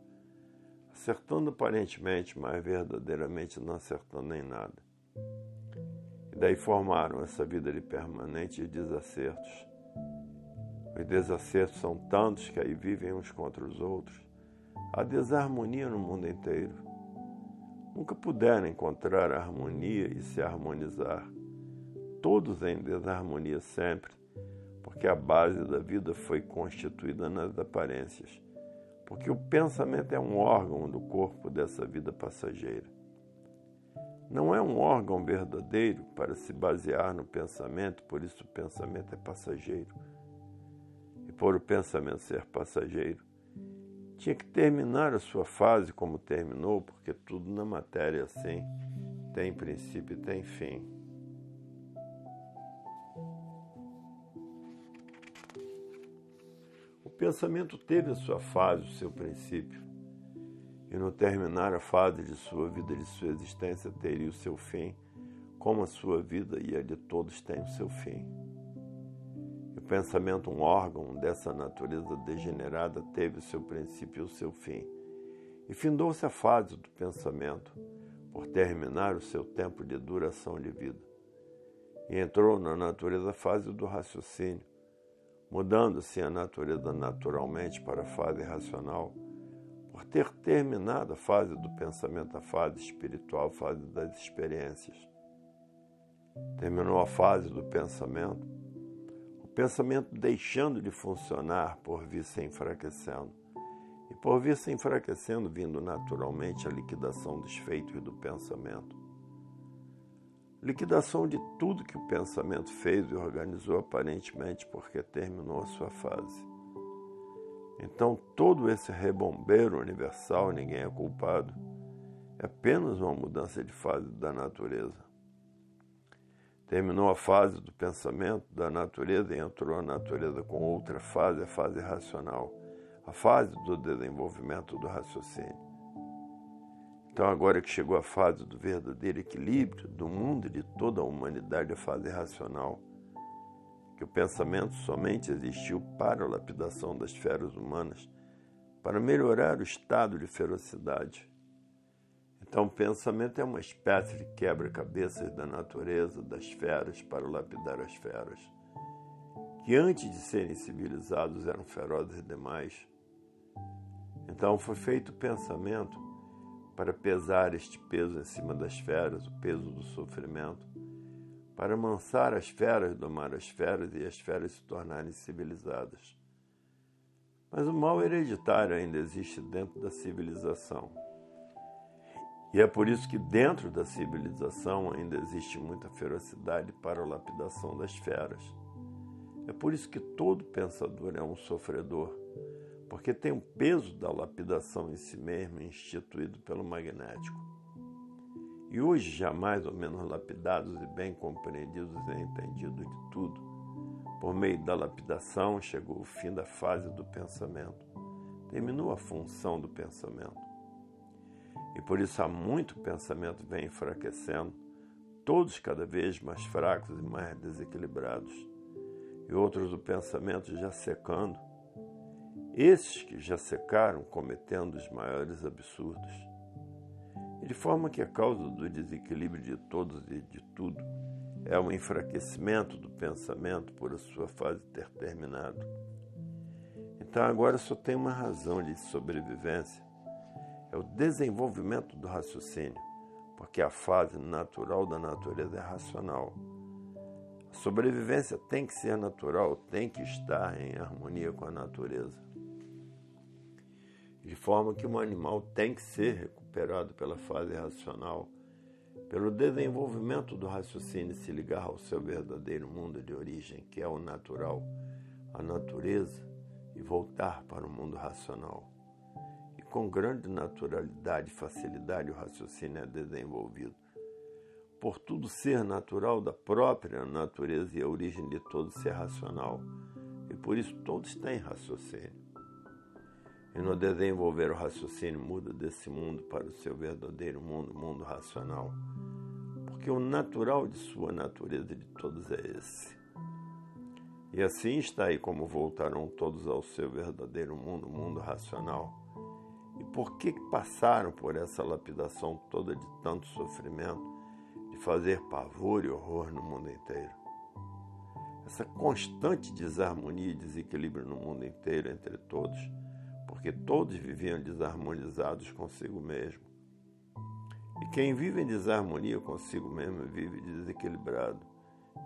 Acertando aparentemente, mas verdadeiramente não acertando em nada. E daí formaram essa vida de permanentes desacertos. Os desacertos são tantos que aí vivem uns contra os outros. Há desarmonia no mundo inteiro. Nunca puderam encontrar harmonia e se harmonizar. Todos em desarmonia sempre porque a base da vida foi constituída nas aparências. Porque o pensamento é um órgão do corpo dessa vida passageira. Não é um órgão verdadeiro para se basear no pensamento, por isso o pensamento é passageiro. E por o pensamento ser passageiro, tinha que terminar a sua fase como terminou, porque tudo na matéria é assim tem princípio e tem fim. Pensamento teve a sua fase, o seu princípio, e no terminar a fase de sua vida, de sua existência, teria o seu fim, como a sua vida e a de todos tem o seu fim. E o pensamento, um órgão dessa natureza degenerada, teve o seu princípio e o seu fim. E findou-se a fase do pensamento, por terminar o seu tempo de duração de vida. E entrou na natureza a fase do raciocínio, mudando-se a natureza naturalmente para a fase racional, por ter terminado a fase do pensamento, a fase espiritual, a fase das experiências. Terminou a fase do pensamento, o pensamento deixando de funcionar por vir se enfraquecendo. E por vir se enfraquecendo, vindo naturalmente a liquidação dos feitos do pensamento liquidação de tudo que o pensamento fez e organizou aparentemente porque terminou a sua fase. Então, todo esse rebombeiro universal, ninguém é culpado, é apenas uma mudança de fase da natureza. Terminou a fase do pensamento, da natureza, e entrou a natureza com outra fase, a fase racional, a fase do desenvolvimento do raciocínio. Então, agora que chegou a fase do verdadeiro equilíbrio do mundo e de toda a humanidade, a fase racional, que o pensamento somente existiu para a lapidação das feras humanas, para melhorar o estado de ferocidade então, o pensamento é uma espécie de quebra-cabeças da natureza, das feras, para lapidar as feras, que antes de serem civilizados eram ferozes demais. Então, foi feito o pensamento para pesar este peso em cima das feras, o peso do sofrimento, para amansar as feras, domar as feras e as feras se tornarem civilizadas. Mas o mal hereditário ainda existe dentro da civilização. E é por isso que dentro da civilização ainda existe muita ferocidade para a lapidação das feras. É por isso que todo pensador é um sofredor, porque tem o peso da lapidação em si mesmo instituído pelo magnético. E hoje, já mais ou menos lapidados e bem compreendidos e entendidos de tudo, por meio da lapidação chegou o fim da fase do pensamento. Terminou a função do pensamento. E por isso há muito pensamento vem enfraquecendo, todos cada vez mais fracos e mais desequilibrados, e outros do pensamento já secando, esses que já secaram cometendo os maiores absurdos. E de forma que a causa do desequilíbrio de todos e de tudo é o enfraquecimento do pensamento por a sua fase ter terminado. Então agora só tem uma razão de sobrevivência é o desenvolvimento do raciocínio, porque a fase natural da natureza é racional. A sobrevivência tem que ser natural, tem que estar em harmonia com a natureza. De forma que um animal tem que ser recuperado pela fase racional, pelo desenvolvimento do raciocínio se ligar ao seu verdadeiro mundo de origem, que é o natural, a natureza, e voltar para o mundo racional com grande naturalidade e facilidade o raciocínio é desenvolvido. Por tudo ser natural da própria natureza e a origem de todo ser racional, e por isso todos têm raciocínio. E no desenvolver o raciocínio muda desse mundo para o seu verdadeiro mundo, mundo racional. Porque o natural de sua natureza de todos é esse. E assim está aí como voltarão todos ao seu verdadeiro mundo, mundo racional e por que passaram por essa lapidação toda de tanto sofrimento, de fazer pavor e horror no mundo inteiro? Essa constante desarmonia e desequilíbrio no mundo inteiro entre todos, porque todos viviam desarmonizados consigo mesmo. E quem vive em desarmonia consigo mesmo vive desequilibrado.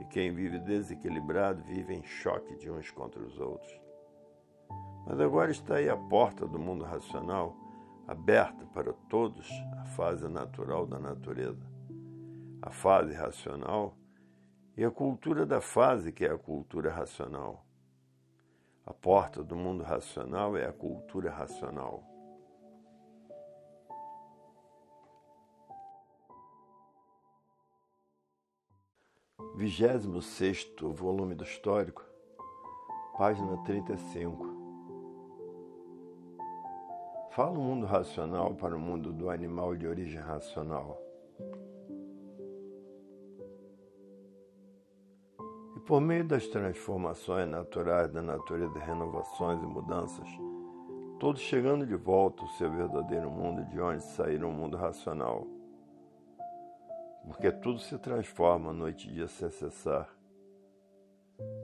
E quem vive desequilibrado vive em choque de uns contra os outros. Mas agora está aí a porta do mundo racional, aberta para todos, a fase natural da natureza, a fase racional e a cultura da fase, que é a cultura racional. A porta do mundo racional é a cultura racional. Vigésimo sexto volume do Histórico, página 35. Fala o mundo racional para o mundo do animal de origem racional. E por meio das transformações naturais da natureza, renovações e mudanças, todos chegando de volta ao seu verdadeiro mundo, de onde saíram o mundo racional. Porque tudo se transforma noite e dia sem cessar.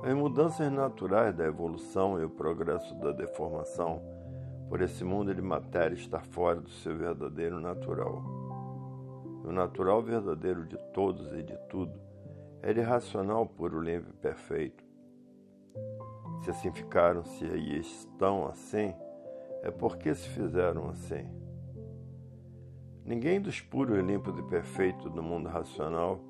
As mudanças naturais da evolução e o progresso da deformação por esse mundo de matéria estar fora do seu verdadeiro natural. O natural verdadeiro de todos e de tudo é irracional, puro, livre e perfeito. Se assim ficaram, se aí estão assim, é porque se fizeram assim. Ninguém dos puros, limpos e perfeitos do mundo racional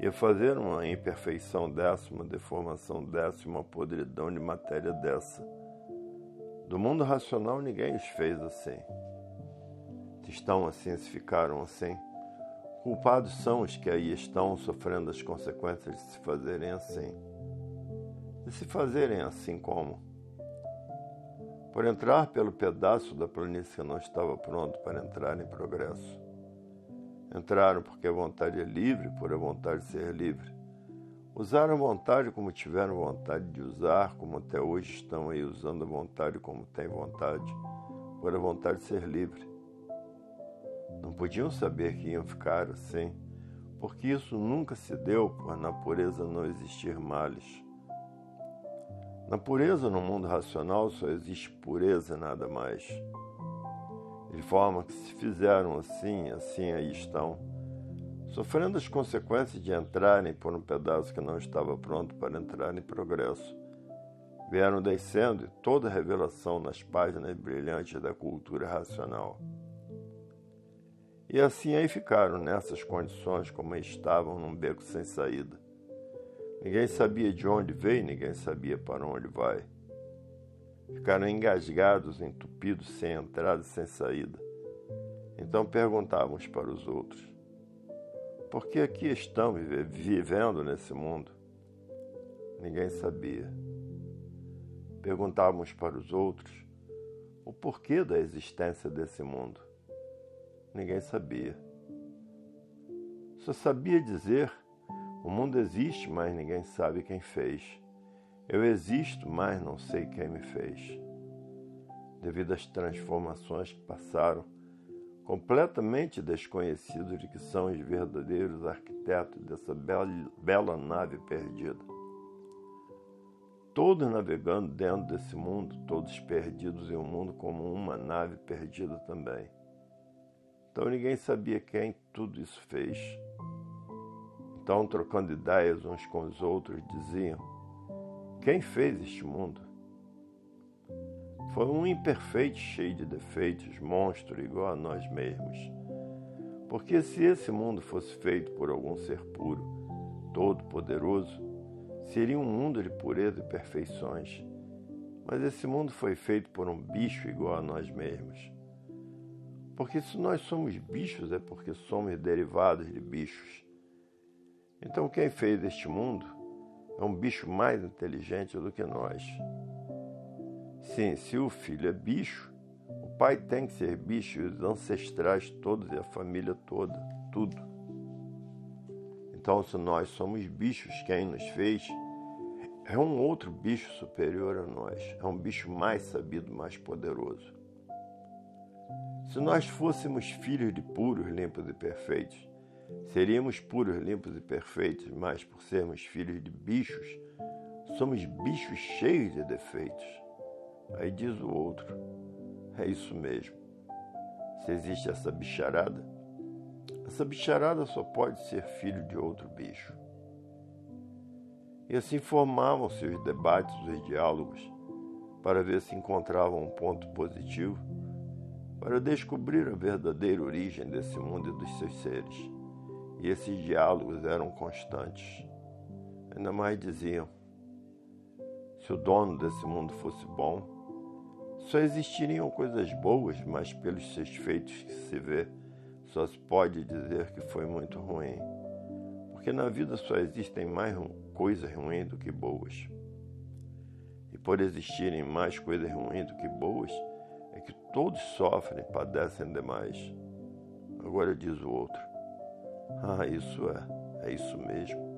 ia fazer uma imperfeição dessa, uma deformação dessa, uma podridão de matéria dessa do mundo racional ninguém os fez assim. Se estão assim, se ficaram assim, Culpados são os que aí estão sofrendo as consequências de se fazerem assim. De se fazerem assim como? Por entrar pelo pedaço da planície que não estava pronto para entrar em progresso. Entraram porque a vontade é livre, por a vontade ser livre. Usaram a vontade como tiveram vontade de usar, como até hoje estão aí usando a vontade como têm vontade, por a vontade ser livre. Não podiam saber que iam ficar assim, porque isso nunca se deu por na pureza não existir males. Na pureza no mundo racional só existe pureza e nada mais. De forma que se fizeram assim, assim aí estão, sofrendo as consequências de entrarem por um pedaço que não estava pronto para entrar em progresso. Vieram descendo toda a revelação nas páginas brilhantes da cultura racional. E assim aí ficaram, nessas condições como estavam num beco sem saída. Ninguém sabia de onde veio, ninguém sabia para onde vai. Ficaram engasgados, entupidos, sem entrada sem saída. Então perguntavam uns para os outros: Por que aqui estão vivendo nesse mundo? Ninguém sabia. Perguntávamos para os outros o porquê da existência desse mundo ninguém sabia. Só sabia dizer: o mundo existe, mas ninguém sabe quem fez. Eu existo, mas não sei quem me fez. Devido às transformações que passaram, completamente desconhecidos de que são os verdadeiros arquitetos dessa bela, bela nave perdida. Todos navegando dentro desse mundo, todos perdidos em um mundo como uma nave perdida também. Então ninguém sabia quem tudo isso fez. Então, trocando ideias uns com os outros, diziam: Quem fez este mundo? Foi um imperfeito cheio de defeitos, monstro igual a nós mesmos. Porque se esse mundo fosse feito por algum ser puro, todo-poderoso, seria um mundo de pureza e perfeições. Mas esse mundo foi feito por um bicho igual a nós mesmos. Porque se nós somos bichos, é porque somos derivados de bichos. Então, quem fez este mundo é um bicho mais inteligente do que nós. Sim, se o filho é bicho, o pai tem que ser bicho, e os ancestrais todos e a família toda, tudo. Então, se nós somos bichos, quem nos fez é um outro bicho superior a nós, é um bicho mais sabido, mais poderoso. Se nós fôssemos filhos de puros, limpos e perfeitos, seríamos puros, limpos e perfeitos, mas por sermos filhos de bichos, somos bichos cheios de defeitos. Aí diz o outro: é isso mesmo. Se existe essa bicharada, essa bicharada só pode ser filho de outro bicho. E assim formavam-se os debates, os diálogos, para ver se encontravam um ponto positivo para descobrir a verdadeira origem desse mundo e dos seus seres. E esses diálogos eram constantes. Ainda mais diziam: se o dono desse mundo fosse bom, só existiriam coisas boas, mas pelos seus feitos que se vê, só se pode dizer que foi muito ruim. Porque na vida só existem mais coisas ruins do que boas. E por existirem mais coisas ruins do que boas, todos sofrem, padecem demais. Agora diz o outro: Ah, isso é, é isso mesmo.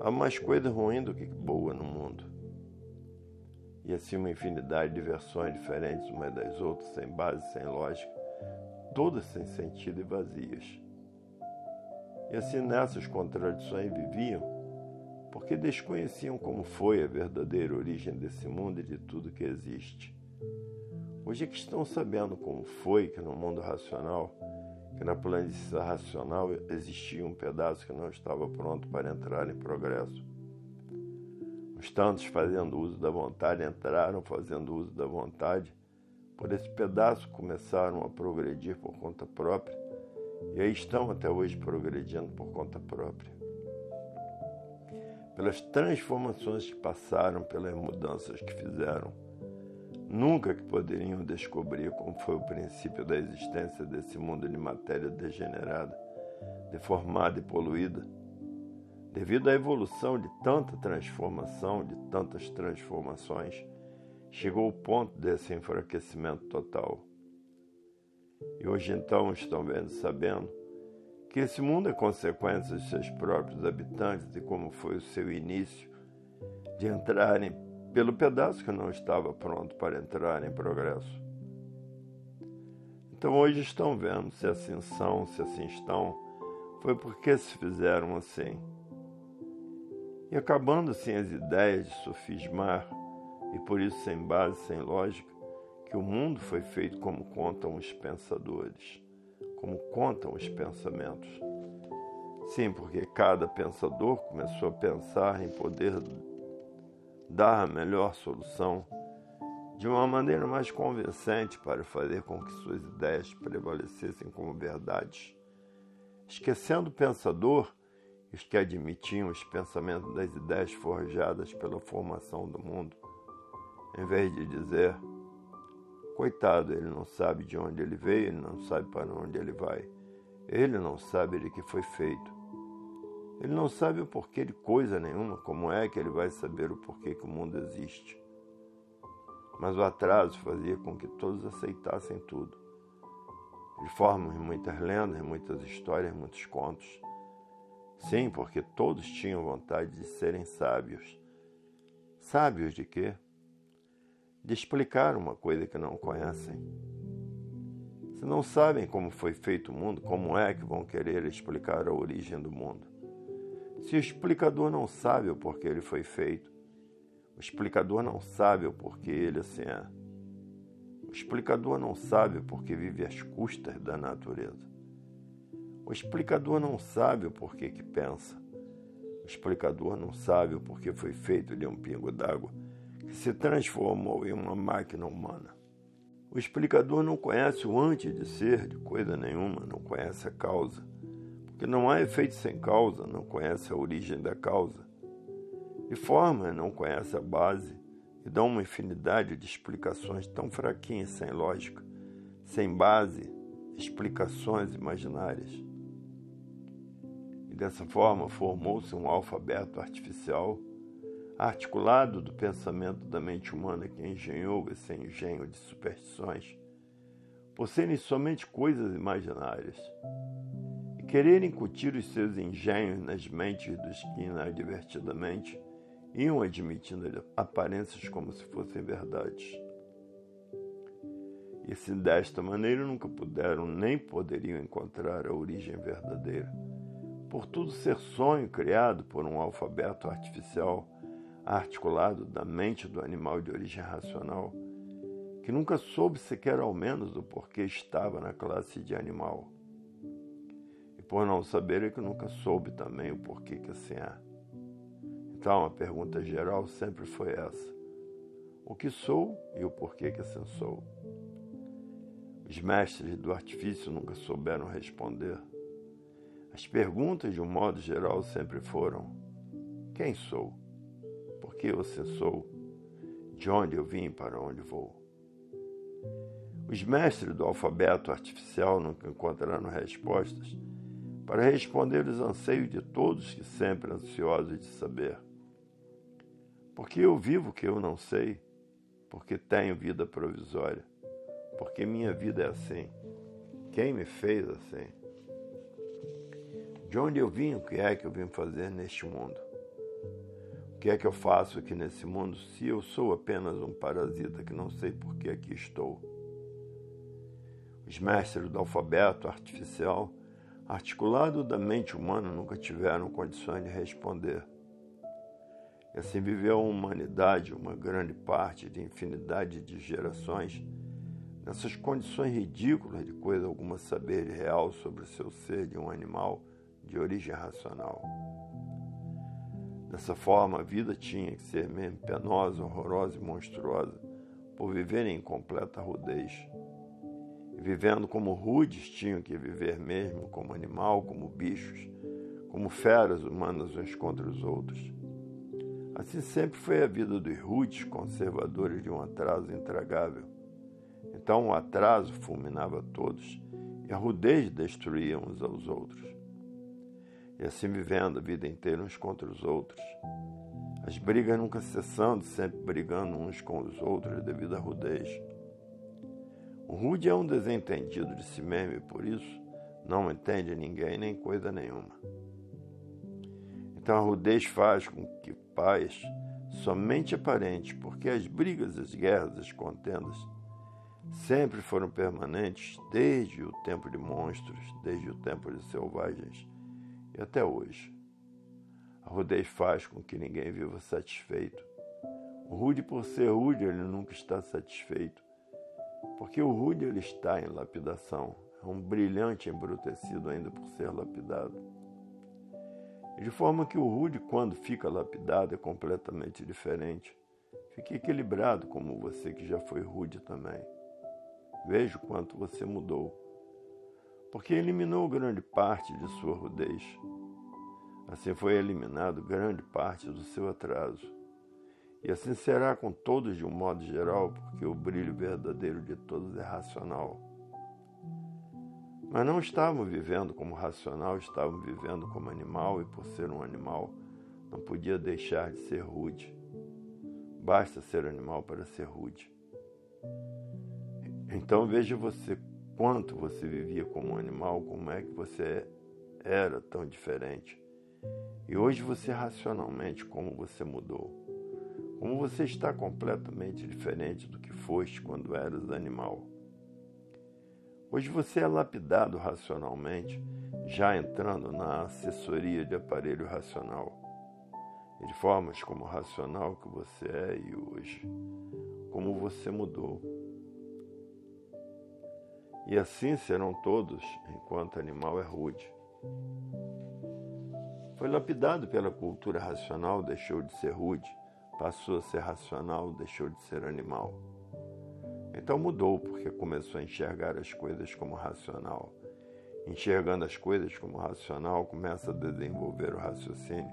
Há mais coisa ruim do que boa no mundo. E assim uma infinidade de versões diferentes umas das outras, sem base, sem lógica, todas sem sentido e vazias. E assim nessas contradições viviam, porque desconheciam como foi a verdadeira origem desse mundo e de tudo que existe. Hoje é que estão sabendo como foi que no mundo racional, que na planície racional existia um pedaço que não estava pronto para entrar em progresso. Os tantos fazendo uso da vontade entraram fazendo uso da vontade, por esse pedaço começaram a progredir por conta própria e aí estão até hoje progredindo por conta própria. Pelas transformações que passaram, pelas mudanças que fizeram, Nunca que poderiam descobrir como foi o princípio da existência desse mundo de matéria degenerada, deformada e poluída, devido à evolução de tanta transformação, de tantas transformações, chegou o ponto desse enfraquecimento total. E hoje então estão vendo, sabendo que esse mundo é consequência de seus próprios habitantes e como foi o seu início de entrarem pelo pedaço que não estava pronto para entrar em progresso. Então hoje estão vendo se assim são, se assim estão, foi porque se fizeram assim. E acabando assim as ideias de sofismar, e por isso sem base, sem lógica, que o mundo foi feito como contam os pensadores, como contam os pensamentos. Sim, porque cada pensador começou a pensar em poder dar a melhor solução de uma maneira mais convincente para fazer com que suas ideias prevalecessem como verdades. Esquecendo o pensador, os que admitiam os pensamentos das ideias forjadas pela formação do mundo, em vez de dizer: coitado, ele não sabe de onde ele veio, ele não sabe para onde ele vai, ele não sabe de que foi feito. Ele não sabe o porquê de coisa nenhuma, como é que ele vai saber o porquê que o mundo existe? Mas o atraso fazia com que todos aceitassem tudo. De formas muitas lendas, muitas histórias, muitos contos. Sim, porque todos tinham vontade de serem sábios. Sábios de quê? De explicar uma coisa que não conhecem. Se não sabem como foi feito o mundo, como é que vão querer explicar a origem do mundo? Se o explicador não sabe o porquê ele foi feito, o explicador não sabe o porquê ele assim é. O explicador não sabe o porquê vive às custas da natureza. O explicador não sabe o porquê que pensa. O explicador não sabe o porquê foi feito de um pingo d'água que se transformou em uma máquina humana. O explicador não conhece o antes de ser de coisa nenhuma, não conhece a causa que não há efeito sem causa, não conhece a origem da causa. E forma, não conhece a base, e dá uma infinidade de explicações tão fraquinhas, sem lógica, sem base, explicações imaginárias. E dessa forma formou-se um alfabeto artificial, articulado do pensamento da mente humana que engenhou esse engenho de superstições, por serem somente coisas imaginárias querer incutir os seus engenhos nas mentes dos que inadvertidamente iam admitindo aparências como se fossem verdades. E se desta maneira nunca puderam nem poderiam encontrar a origem verdadeira, por tudo ser sonho criado por um alfabeto artificial articulado da mente do animal de origem racional, que nunca soube sequer ao menos do porquê estava na classe de animal por não saber é que nunca soube também o porquê que assim é. Então, a pergunta geral sempre foi essa: o que sou e o porquê que assim sou? Os mestres do artifício nunca souberam responder. As perguntas, de um modo geral, sempre foram: quem sou? Por que eu assim sou? De onde eu vim e para onde vou? Os mestres do alfabeto artificial nunca encontraram respostas para responder os anseios de todos que sempre ansiosos de saber. Porque eu vivo que eu não sei, porque tenho vida provisória, porque minha vida é assim. Quem me fez assim? De onde eu vim, o que é que eu vim fazer neste mundo? O que é que eu faço aqui nesse mundo se eu sou apenas um parasita que não sei por que aqui estou? Os mestres do alfabeto artificial articulado da mente humana nunca tiveram condições de responder. E assim viveu a humanidade, uma grande parte de infinidade de gerações, nessas condições ridículas de coisa alguma saber real sobre o seu ser de um animal de origem racional. Dessa forma, a vida tinha que ser mesmo penosa, horrorosa e monstruosa, por viver em completa rudez vivendo como rudes, tinham que viver mesmo como animal, como bichos, como feras humanas uns contra os outros. Assim sempre foi a vida dos rudes, conservadores de um atraso intragável. Então o atraso fulminava todos e a rudez destruía uns aos outros. e assim vivendo a vida inteira uns contra os outros. As brigas nunca cessando, sempre brigando uns com os outros devido à rudez. O rude é um desentendido de si mesmo e por isso não entende ninguém nem coisa nenhuma. Então a rudez faz com que paz somente aparente, porque as brigas, as guerras, as contendas sempre foram permanentes desde o tempo de monstros, desde o tempo de selvagens e até hoje. A rudez faz com que ninguém viva satisfeito. O rude, por ser rude, ele nunca está satisfeito, porque o rude ele está em lapidação, é um brilhante embrutecido ainda por ser lapidado. De forma que o rude, quando fica lapidado, é completamente diferente. Fique equilibrado como você que já foi rude também. Veja o quanto você mudou. Porque eliminou grande parte de sua rudez. Assim foi eliminado grande parte do seu atraso. E assim será com todos de um modo geral, porque o brilho verdadeiro de todos é racional. Mas não estavam vivendo como racional, estavam vivendo como animal, e por ser um animal, não podia deixar de ser rude. Basta ser animal para ser rude. Então veja você quanto você vivia como animal, como é que você era tão diferente. E hoje você racionalmente como você mudou. Como você está completamente diferente do que foste quando eras animal. Hoje você é lapidado racionalmente, já entrando na assessoria de aparelho racional. De formas como racional que você é e hoje, como você mudou. E assim serão todos, enquanto animal é rude. Foi lapidado pela cultura racional, deixou de ser rude, passou a ser racional, deixou de ser animal. Então mudou, porque começou a enxergar as coisas como racional. Enxergando as coisas como racional, começa a desenvolver o raciocínio,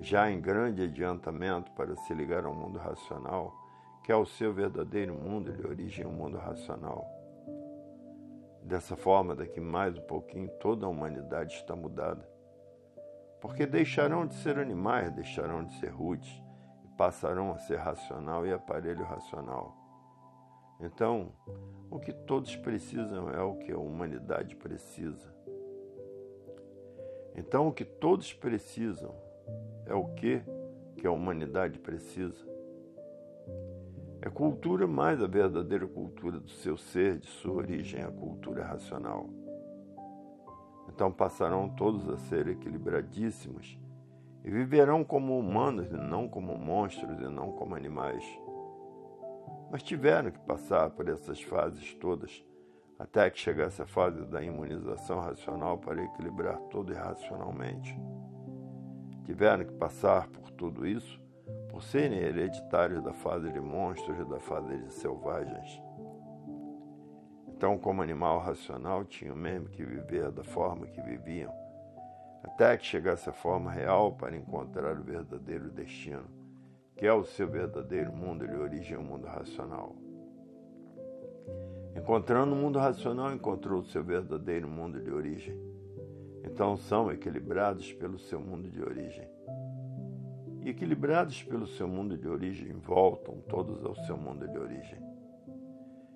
já em grande adiantamento para se ligar ao mundo racional, que é o seu verdadeiro mundo de origem, o mundo racional. Dessa forma, daqui mais um pouquinho, toda a humanidade está mudada. Porque deixarão de ser animais, deixarão de ser rudes, passarão a ser racional e aparelho racional. Então, o que todos precisam é o que a humanidade precisa. Então, o que todos precisam é o que que a humanidade precisa. É cultura mais a verdadeira cultura do seu ser, de sua origem, a cultura racional. Então passarão todos a ser equilibradíssimos e viverão como humanos e não como monstros e não como animais mas tiveram que passar por essas fases todas até que chegasse a fase da imunização racional para equilibrar tudo irracionalmente. Tiveram que passar por tudo isso por serem hereditários da fase de monstros e da fase de selvagens. Então, como animal racional, tinham mesmo que viver da forma que viviam, até que chegasse a forma real para encontrar o verdadeiro destino que é o seu verdadeiro mundo de origem, o mundo racional. Encontrando o mundo racional, encontrou o seu verdadeiro mundo de origem. Então são equilibrados pelo seu mundo de origem. E equilibrados pelo seu mundo de origem, voltam todos ao seu mundo de origem.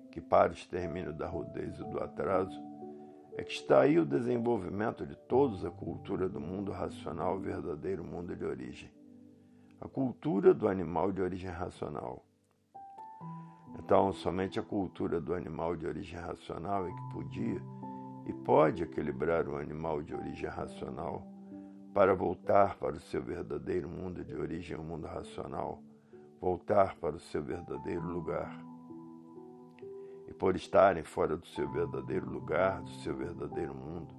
Que para o extermínio da rudez e do atraso, é que está aí o desenvolvimento de todos a cultura do mundo racional, verdadeiro mundo de origem a cultura do animal de origem racional. Então, somente a cultura do animal de origem racional é que podia e pode equilibrar o animal de origem racional para voltar para o seu verdadeiro mundo de origem, o mundo racional, voltar para o seu verdadeiro lugar. E por estarem fora do seu verdadeiro lugar, do seu verdadeiro mundo,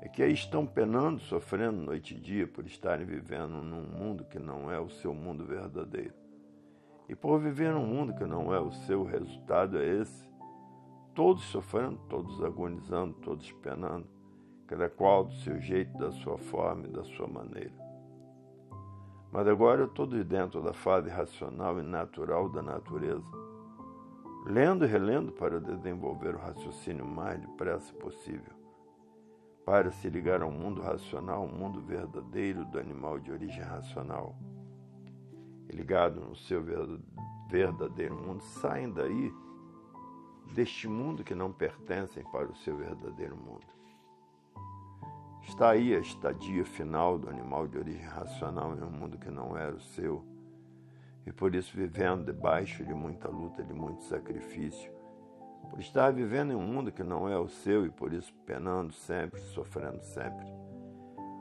é que aí estão penando, sofrendo noite e dia por estarem vivendo num mundo que não é o seu mundo verdadeiro. E por viver num mundo que não é o seu, o resultado é esse. Todos sofrendo, todos agonizando, todos penando, cada qual do seu jeito, da sua forma e da sua maneira. Mas agora todos dentro da fase racional e natural da natureza, lendo e relendo para desenvolver o raciocínio mais depressa possível para se ligar ao mundo racional, o mundo verdadeiro do animal de origem racional. E ligado no seu verdadeiro mundo, saem daí deste mundo que não pertencem para o seu verdadeiro mundo. Está aí a estadia final do animal de origem racional em um mundo que não era o seu, e por isso vivendo debaixo de muita luta, de muito sacrifício, por estar vivendo em um mundo que não é o seu e por isso penando sempre, sofrendo sempre,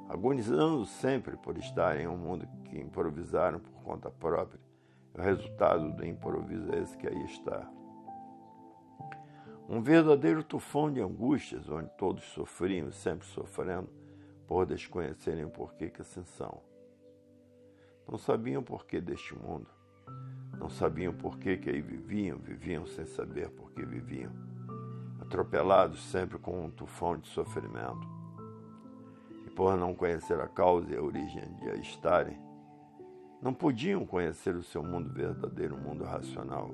agonizando sempre por estar em um mundo que improvisaram por conta própria. O resultado do improviso é esse que aí está. Um verdadeiro tufão de angústias, onde todos sofriam sempre sofrendo, por desconhecerem o porquê que assim são. Não sabiam o porquê deste mundo. Não sabiam o porquê que aí viviam, viviam sem saber por que viviam. Atropelados sempre com um tufão de sofrimento. E por não conhecer a causa e a origem de aí estarem, não podiam conhecer o seu mundo verdadeiro, o mundo racional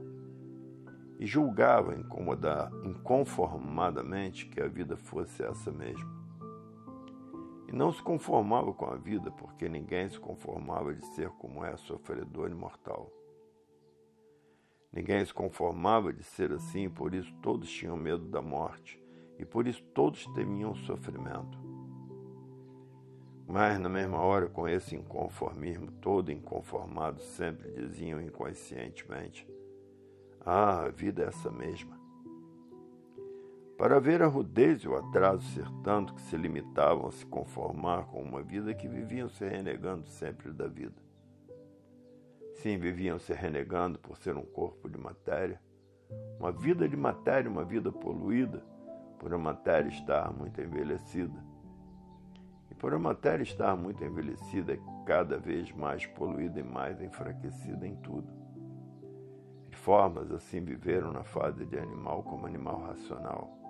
e julgava incomodar inconformadamente que a vida fosse essa mesma. Não se conformava com a vida, porque ninguém se conformava de ser como é sofredor e mortal. Ninguém se conformava de ser assim, por isso todos tinham medo da morte, e por isso todos temiam o sofrimento. Mas, na mesma hora, com esse inconformismo todo inconformado, sempre diziam inconscientemente: ah, a vida é essa mesma. Para ver a rudez e o atraso ser tanto que se limitavam a se conformar com uma vida que viviam se renegando sempre da vida. Sim, viviam se renegando por ser um corpo de matéria, uma vida de matéria, uma vida poluída, por a matéria estar muito envelhecida. E por a matéria estar muito envelhecida, é cada vez mais poluída e mais enfraquecida em tudo formas assim viveram na fase de animal como animal racional.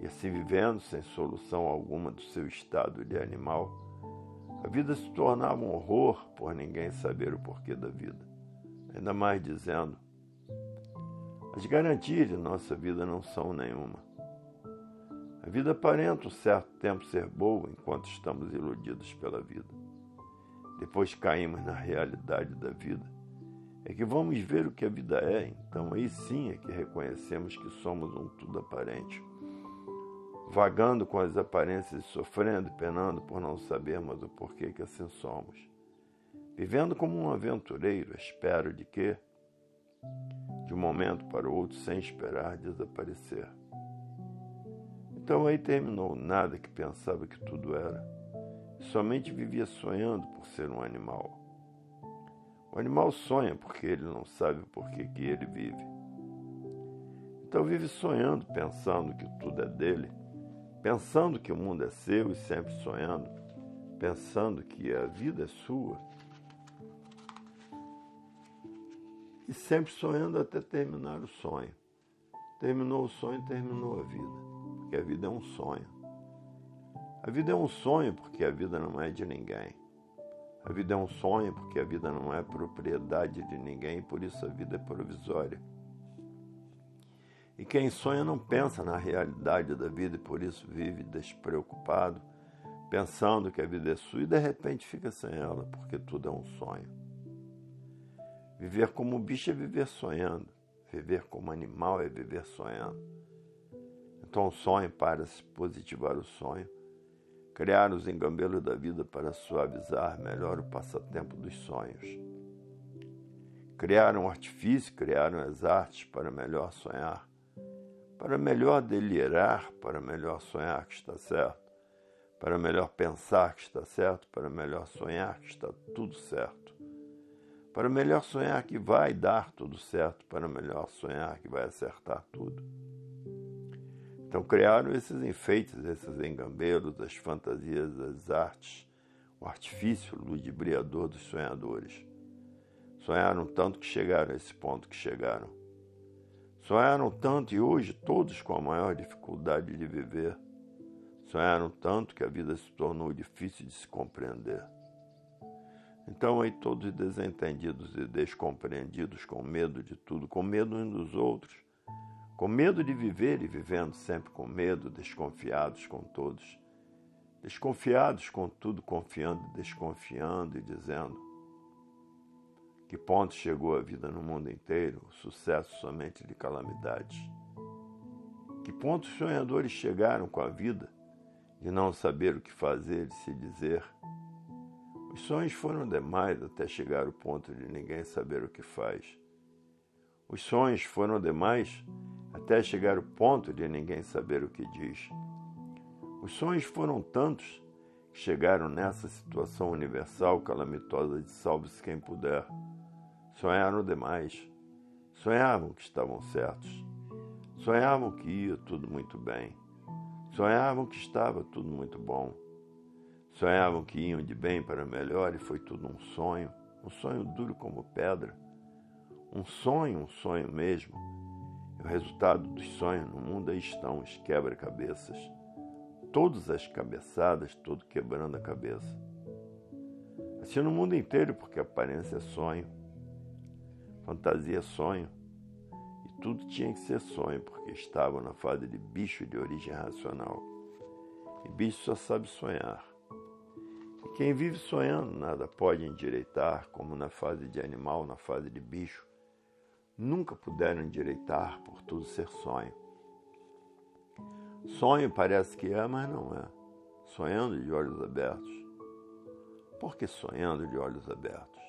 E assim vivendo sem solução alguma do seu estado de animal, a vida se tornava um horror por ninguém saber o porquê da vida. Ainda mais dizendo: as garantias de nossa vida não são nenhuma. A vida aparenta um certo tempo ser boa enquanto estamos iludidos pela vida. Depois caímos na realidade da vida é que vamos ver o que a vida é, então aí sim é que reconhecemos que somos um tudo aparente. Vagando com as aparências, sofrendo e penando por não sabermos o porquê que assim somos. Vivendo como um aventureiro, espero de que, de um momento para o outro, sem esperar desaparecer. Então aí terminou nada que pensava que tudo era. Somente vivia sonhando por ser um animal o animal sonha porque ele não sabe por que, que ele vive. Então vive sonhando, pensando que tudo é dele, pensando que o mundo é seu e sempre sonhando, pensando que a vida é sua. E sempre sonhando até terminar o sonho. Terminou o sonho, terminou a vida, porque a vida é um sonho. A vida é um sonho porque a vida não é de ninguém. A vida é um sonho, porque a vida não é propriedade de ninguém, por isso a vida é provisória. E quem sonha não pensa na realidade da vida e por isso vive despreocupado, pensando que a vida é sua e de repente fica sem ela, porque tudo é um sonho. Viver como bicho é viver sonhando, viver como animal é viver sonhando. Então o sonho para se positivar o sonho criar os engambelos da vida para suavizar melhor o passatempo dos sonhos. Criaram um artifício, criaram as artes para melhor sonhar, para melhor delirar, para melhor sonhar que está certo, para melhor pensar que está certo, para melhor sonhar que está tudo certo, para melhor sonhar que vai dar tudo certo, para melhor sonhar que vai acertar tudo. Então criaram esses enfeites, esses engambelos, as fantasias, as artes, o artifício ludibriador dos sonhadores. Sonharam tanto que chegaram a esse ponto que chegaram. Sonharam tanto e hoje todos com a maior dificuldade de viver. Sonharam tanto que a vida se tornou difícil de se compreender. Então aí todos desentendidos e descompreendidos, com medo de tudo, com medo uns dos outros, com medo de viver e vivendo sempre com medo, desconfiados com todos, desconfiados com tudo, confiando e desconfiando e dizendo: que ponto chegou a vida no mundo inteiro, o sucesso somente de calamidades? Que ponto os sonhadores chegaram com a vida de não saber o que fazer, de se dizer? Os sonhos foram demais até chegar ao ponto de ninguém saber o que faz. Os sonhos foram demais até chegar ao ponto de ninguém saber o que diz. Os sonhos foram tantos que chegaram nessa situação universal calamitosa de salve-se quem puder. Sonharam demais. Sonhavam que estavam certos. Sonhavam que ia tudo muito bem. Sonhavam que estava tudo muito bom. Sonhavam que iam de bem para melhor e foi tudo um sonho, um sonho duro como pedra. Um sonho, um sonho mesmo. E o resultado dos sonhos no mundo aí estão os quebra-cabeças. Todas as cabeçadas, todo quebrando a cabeça. Assim no mundo inteiro, porque aparência é sonho fantasia sonho. E tudo tinha que ser sonho, porque estavam na fase de bicho de origem racional. E bicho só sabe sonhar. E quem vive sonhando nada pode endireitar, como na fase de animal, na fase de bicho. Nunca puderam endireitar por tudo ser sonho. Sonho parece que é, mas não é. Sonhando de olhos abertos. Por que sonhando de olhos abertos?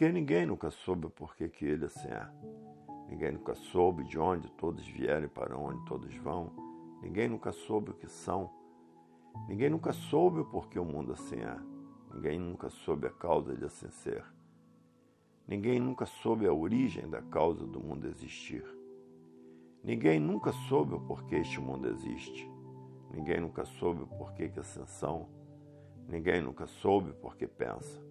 Porque ninguém nunca soube porquê que ele assim é. Ninguém nunca soube de onde todos vieram e para onde todos vão. Ninguém nunca soube o que são. Ninguém nunca soube o porquê o mundo assim é. Ninguém nunca soube a causa de assim ser. Ninguém nunca soube a origem da causa do mundo existir. Ninguém nunca soube o porquê este mundo existe. Ninguém nunca soube o porquê que ascensão. Ninguém nunca soube o porquê pensa.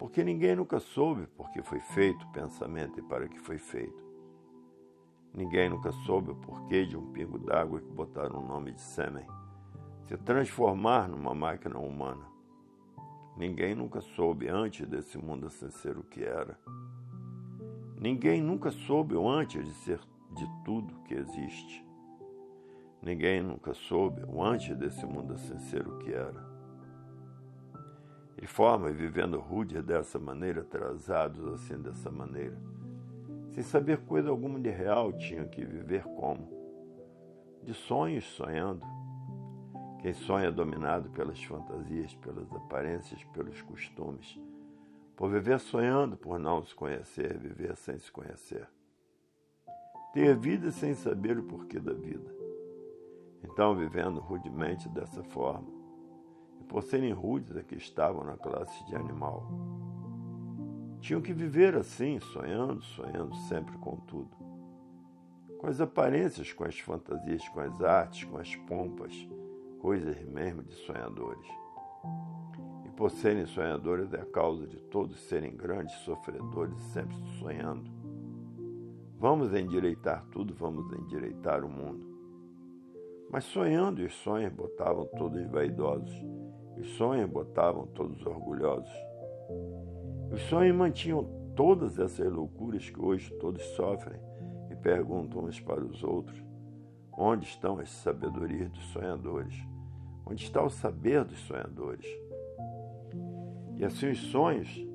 Porque ninguém nunca soube por que foi feito o pensamento e para que foi feito. Ninguém nunca soube o porquê de um pingo d'água que botaram o nome de sêmen se transformar numa máquina humana. Ninguém nunca soube antes desse mundo sem ser o que era. Ninguém nunca soube antes de ser de tudo que existe. Ninguém nunca soube antes desse mundo sem ser o que era. E forma, vivendo rude dessa maneira, atrasados assim dessa maneira. Sem saber coisa alguma de real, tinham que viver como? De sonhos sonhando. Quem sonha é dominado pelas fantasias, pelas aparências, pelos costumes. Por viver sonhando, por não se conhecer, viver sem se conhecer. Ter vida sem saber o porquê da vida. Então, vivendo rudemente dessa forma, por serem rudes é que estavam na classe de animal. Tinham que viver assim, sonhando, sonhando sempre com tudo. Com as aparências, com as fantasias, com as artes, com as pompas, coisas mesmo de sonhadores. E por serem sonhadores é a causa de todos serem grandes sofredores sempre sonhando. Vamos endireitar tudo, vamos endireitar o mundo. Mas sonhando, os sonhos botavam todos vaidosos os sonhos botavam todos orgulhosos. Os sonhos mantinham todas essas loucuras que hoje todos sofrem e perguntam uns para os outros: onde estão as sabedorias dos sonhadores? Onde está o saber dos sonhadores? E assim os sonhos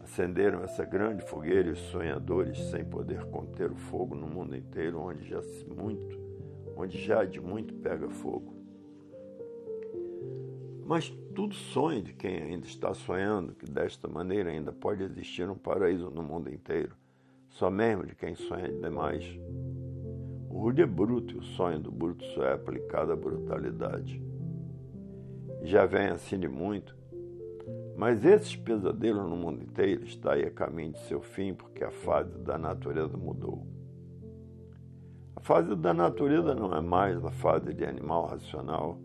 acenderam essa grande fogueira e os sonhadores, sem poder conter o fogo no mundo inteiro, onde já muito, onde já de muito pega fogo. Mas tudo sonho de quem ainda está sonhando que desta maneira ainda pode existir um paraíso no mundo inteiro, só mesmo de quem sonha demais. O rude é bruto e o sonho do bruto só é aplicado à brutalidade. Já vem assim de muito, mas esses pesadelos no mundo inteiro está aí a caminho de seu fim porque a fase da natureza mudou. A fase da natureza não é mais a fase de animal racional,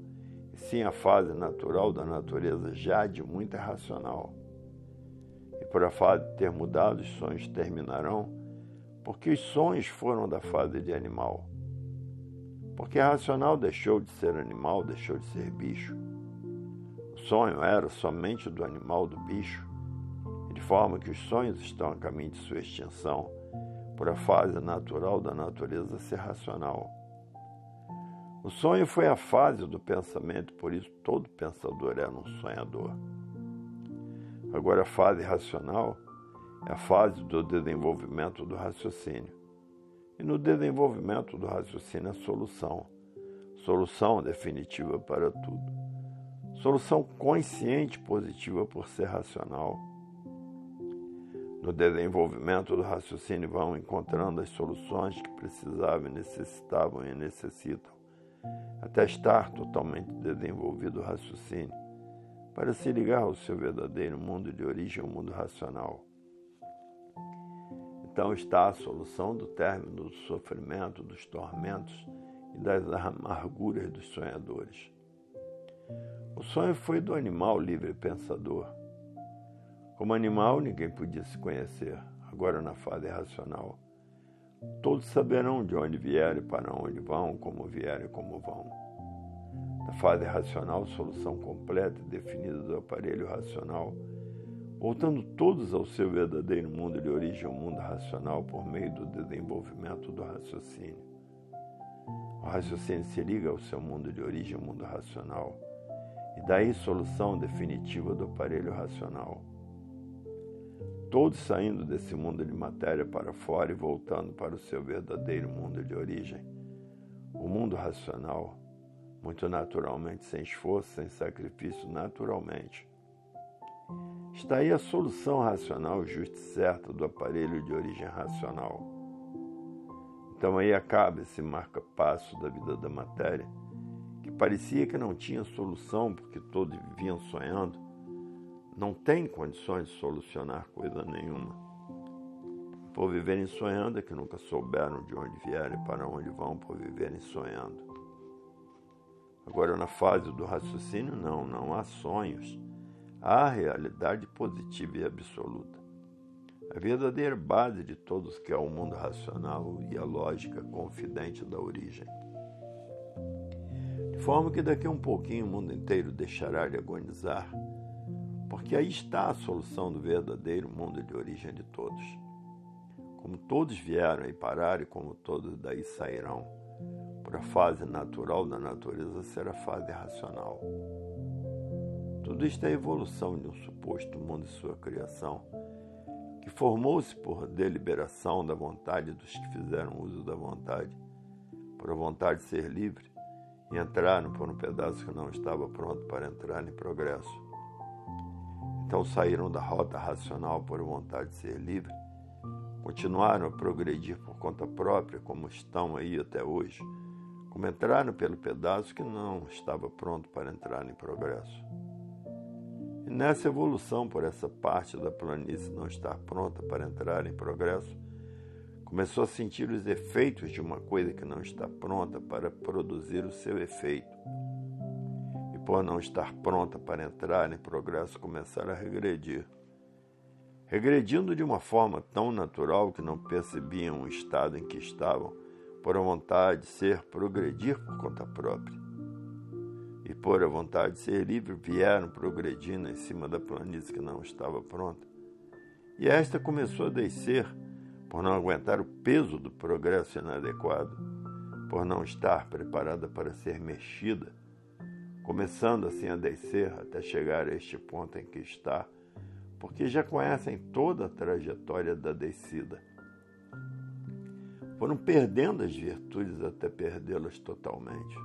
sim a fase natural da natureza já de muito racional. E por a fase ter mudado, os sonhos terminarão, porque os sonhos foram da fase de animal. Porque a racional deixou de ser animal, deixou de ser bicho. O sonho era somente do animal, do bicho, de forma que os sonhos estão a caminho de sua extinção, por a fase natural da natureza ser racional. O sonho foi a fase do pensamento, por isso todo pensador era um sonhador. Agora, a fase racional é a fase do desenvolvimento do raciocínio. E no desenvolvimento do raciocínio, a solução. Solução definitiva para tudo. Solução consciente positiva por ser racional. No desenvolvimento do raciocínio, vão encontrando as soluções que precisavam, necessitavam e necessitam, até estar totalmente desenvolvido o raciocínio para se ligar ao seu verdadeiro mundo de origem, o mundo racional. Então está a solução do término do sofrimento, dos tormentos e das amarguras dos sonhadores. O sonho foi do animal livre pensador. Como animal, ninguém podia se conhecer, agora na fase racional. Todos saberão de onde vieram e para onde vão, como vieram e como vão. Na fase racional, solução completa e definida do aparelho racional, voltando todos ao seu verdadeiro mundo de origem, o mundo racional, por meio do desenvolvimento do raciocínio. O raciocínio se liga ao seu mundo de origem, o mundo racional, e daí solução definitiva do aparelho racional. Todos saindo desse mundo de matéria para fora e voltando para o seu verdadeiro mundo de origem, o mundo racional muito naturalmente, sem esforço, sem sacrifício, naturalmente. Está aí a solução racional justa e certa do aparelho de origem racional. Então aí acaba esse marca-passo da vida da matéria, que parecia que não tinha solução porque todos viviam sonhando, não tem condições de solucionar coisa nenhuma. Por viverem sonhando é que nunca souberam de onde vieram e para onde vão por viverem sonhando. Agora, na fase do raciocínio, não, não há sonhos. Há realidade positiva e absoluta. A verdadeira base de todos que é o mundo racional e a lógica confidente da origem. De forma que daqui a um pouquinho o mundo inteiro deixará de agonizar, porque aí está a solução do verdadeiro mundo de origem de todos. Como todos vieram e pararam, e como todos daí sairão por a fase natural da natureza ser a fase racional. Tudo isto é a evolução de um suposto mundo e sua criação, que formou-se por deliberação da vontade dos que fizeram uso da vontade, por a vontade de ser livre, e entraram por um pedaço que não estava pronto para entrar em progresso. Então saíram da rota racional por vontade de ser livre, continuaram a progredir por conta própria, como estão aí até hoje como entraram pelo pedaço que não estava pronto para entrar em progresso. E nessa evolução por essa parte da planície não estar pronta para entrar em progresso, começou a sentir os efeitos de uma coisa que não está pronta para produzir o seu efeito. Por não estar pronta para entrar em progresso, começar a regredir. Regredindo de uma forma tão natural que não percebiam o estado em que estavam, por a vontade de ser progredir por conta própria. E por a vontade de ser livre, vieram progredindo em cima da planície que não estava pronta. E esta começou a descer por não aguentar o peso do progresso inadequado, por não estar preparada para ser mexida, começando assim a descer até chegar a este ponto em que está, porque já conhecem toda a trajetória da descida foram perdendo as virtudes até perdê-las totalmente.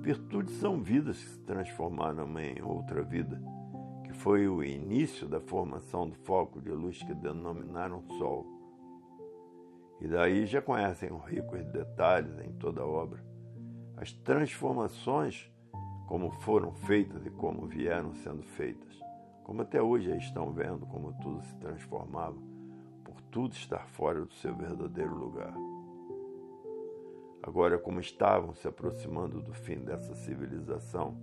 Virtudes são vidas que se transformaram em outra vida, que foi o início da formação do foco de luz que denominaram Sol. E daí já conhecem os ricos detalhes em toda a obra, as transformações como foram feitas e como vieram sendo feitas, como até hoje estão vendo como tudo se transformava tudo estar fora do seu verdadeiro lugar. Agora, como estavam se aproximando do fim dessa civilização,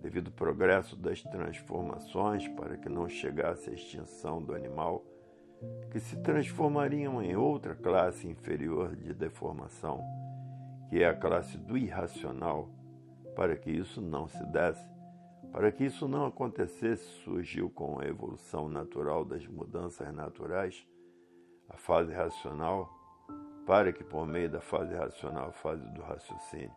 devido ao progresso das transformações para que não chegasse à extinção do animal, que se transformariam em outra classe inferior de deformação, que é a classe do irracional, para que isso não se desse, para que isso não acontecesse, surgiu com a evolução natural das mudanças naturais a fase racional, para que por meio da fase racional, a fase do raciocínio,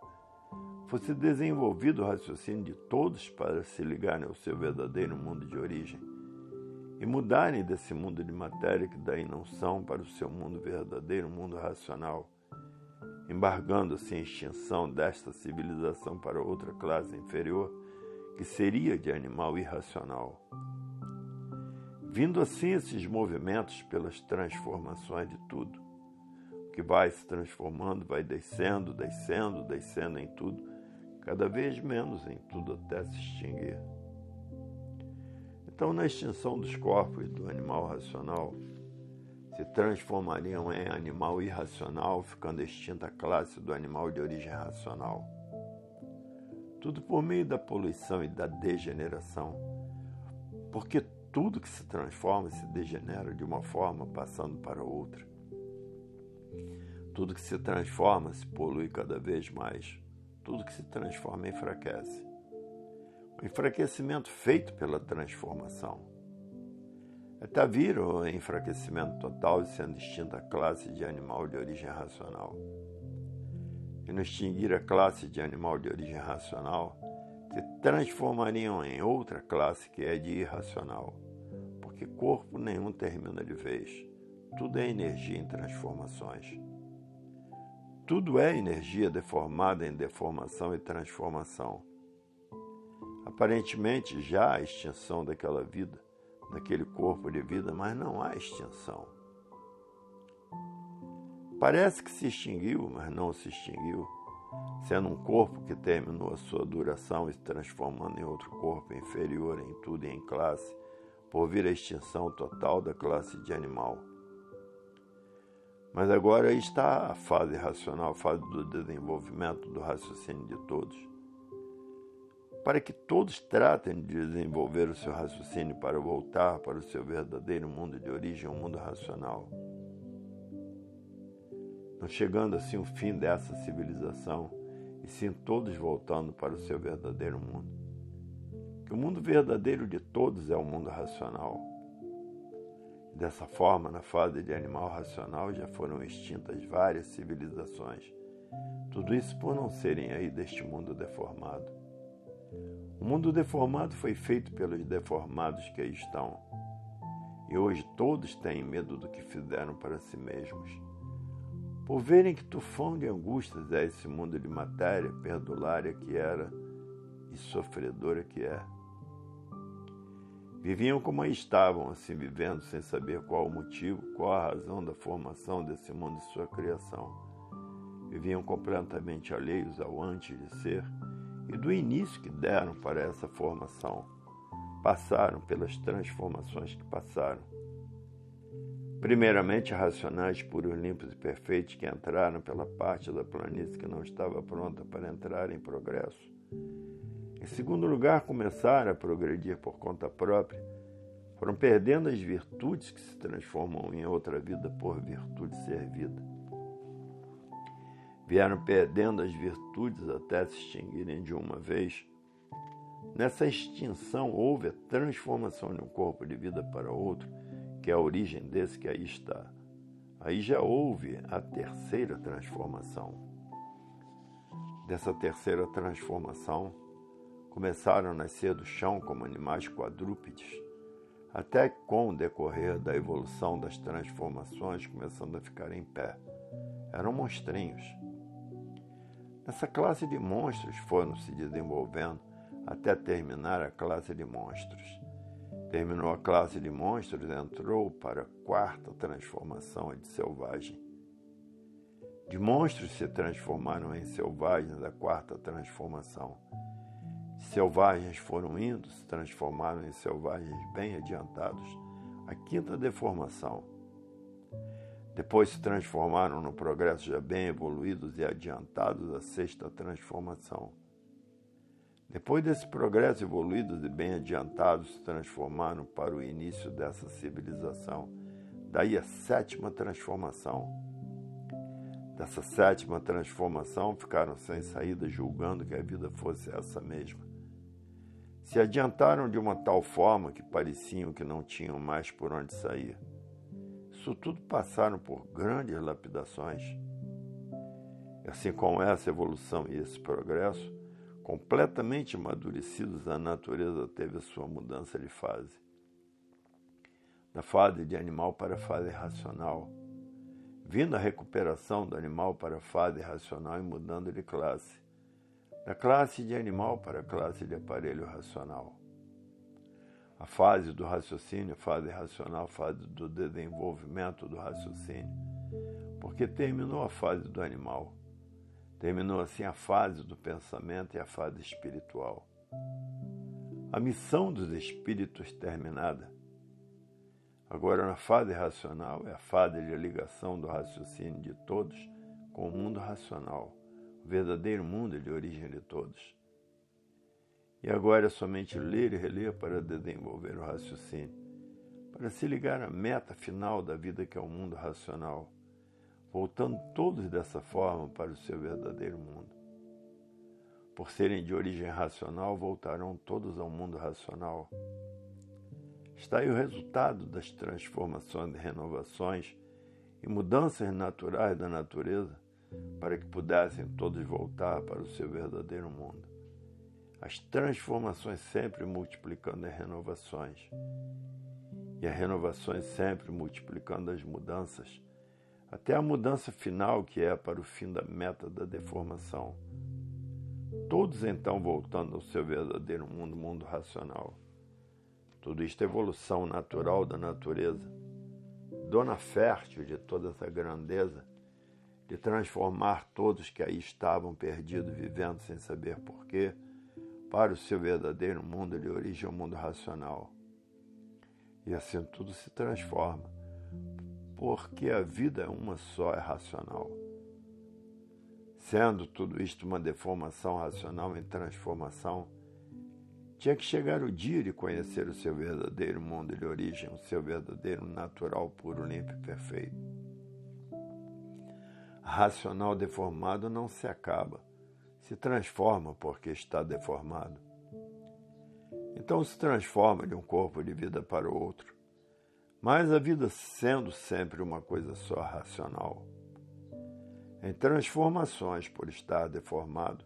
fosse desenvolvido o raciocínio de todos para se ligarem ao seu verdadeiro mundo de origem e mudarem desse mundo de matéria que daí não são para o seu mundo verdadeiro, mundo racional, embargando assim a extinção desta civilização para outra classe inferior, que seria de animal irracional. Vindo assim esses movimentos pelas transformações de tudo, o que vai se transformando, vai descendo, descendo, descendo em tudo, cada vez menos em tudo até se extinguir. Então, na extinção dos corpos do animal racional, se transformariam em animal irracional, ficando extinta a classe do animal de origem racional. Tudo por meio da poluição e da degeneração, porque tudo que se transforma se degenera de uma forma passando para outra. Tudo que se transforma se polui cada vez mais. Tudo que se transforma enfraquece. O enfraquecimento feito pela transformação até vir o enfraquecimento total e sendo extinta a classe de animal de origem racional. E no extinguir a classe de animal de origem racional, se transformariam em outra classe que é de irracional, porque corpo nenhum termina de vez. Tudo é energia em transformações. Tudo é energia deformada em deformação e transformação. Aparentemente já há extinção daquela vida, daquele corpo de vida, mas não há extinção. Parece que se extinguiu, mas não se extinguiu, sendo um corpo que terminou a sua duração e se transformando em outro corpo inferior em tudo e em classe, por vir a extinção total da classe de animal. Mas agora está a fase racional, a fase do desenvolvimento do raciocínio de todos para que todos tratem de desenvolver o seu raciocínio para voltar para o seu verdadeiro mundo de origem, um mundo racional. Não chegando assim o fim dessa civilização, e sim todos voltando para o seu verdadeiro mundo. Que o mundo verdadeiro de todos é o mundo racional. Dessa forma, na fase de animal racional já foram extintas várias civilizações. Tudo isso por não serem aí deste mundo deformado. O mundo deformado foi feito pelos deformados que aí estão. E hoje todos têm medo do que fizeram para si mesmos. Por verem que tufão de angústias é esse mundo de matéria perdulária que era e sofredora que é. Viviam como aí estavam, assim vivendo, sem saber qual o motivo, qual a razão da formação desse mundo e sua criação. Viviam completamente alheios ao antes de ser e do início que deram para essa formação. Passaram pelas transformações que passaram. Primeiramente, racionais puros, limpos e perfeitos que entraram pela parte da planície que não estava pronta para entrar em progresso. Em segundo lugar, começaram a progredir por conta própria. Foram perdendo as virtudes que se transformam em outra vida por virtude servida vieram perdendo as virtudes até se extinguirem de uma vez. Nessa extinção houve a transformação de um corpo de vida para outro, que é a origem desse que aí está. Aí já houve a terceira transformação. Dessa terceira transformação, começaram a nascer do chão como animais quadrúpedes, até com o decorrer da evolução das transformações começando a ficar em pé. Eram monstrinhos essa classe de monstros foram se desenvolvendo até terminar a classe de monstros. Terminou a classe de monstros, entrou para a quarta transformação de selvagem. De monstros se transformaram em selvagens a quarta transformação. Selvagens foram indo, se transformaram em selvagens bem adiantados. A quinta deformação depois se transformaram no progresso já bem evoluídos e adiantados da sexta transformação. Depois desse progresso evoluídos e bem adiantados, se transformaram para o início dessa civilização. Daí a sétima transformação. Dessa sétima transformação, ficaram sem saída, julgando que a vida fosse essa mesma. Se adiantaram de uma tal forma que pareciam que não tinham mais por onde sair Isto tudo passaram por grandes lapidações. Assim como essa evolução e esse progresso, completamente amadurecidos, a natureza teve a sua mudança de fase. Da fase de animal para a fase racional, vindo a recuperação do animal para a fase racional e mudando de classe, da classe de animal para a classe de aparelho racional. A fase do raciocínio, fase racional, fase do desenvolvimento do raciocínio, porque terminou a fase do animal, terminou assim a fase do pensamento e a fase espiritual. A missão dos espíritos terminada Agora, na fase racional, é a fase de ligação do raciocínio de todos com o mundo racional, o verdadeiro mundo de origem de todos. E agora é somente ler e reler para desenvolver o raciocínio, para se ligar à meta final da vida que é o mundo racional, voltando todos dessa forma para o seu verdadeiro mundo. Por serem de origem racional, voltarão todos ao mundo racional Está aí o resultado das transformações e renovações e mudanças naturais da natureza para que pudessem todos voltar para o seu verdadeiro mundo. As transformações sempre multiplicando as renovações e as renovações sempre multiplicando as mudanças, até a mudança final que é para o fim da meta da deformação. Todos então voltando ao seu verdadeiro mundo, mundo racional. Tudo isto é evolução natural da natureza, dona fértil de toda essa grandeza, de transformar todos que aí estavam perdidos, vivendo sem saber porquê, para o seu verdadeiro mundo de origem ao mundo racional. E assim tudo se transforma, porque a vida é uma só, é racional. Sendo tudo isto uma deformação racional em transformação, tinha que chegar o dia de conhecer o seu verdadeiro mundo de origem, o seu verdadeiro natural, puro, limpo e perfeito. Racional deformado não se acaba, se transforma porque está deformado. Então se transforma de um corpo de vida para o outro, mas a vida sendo sempre uma coisa só racional. Em transformações por estar deformado,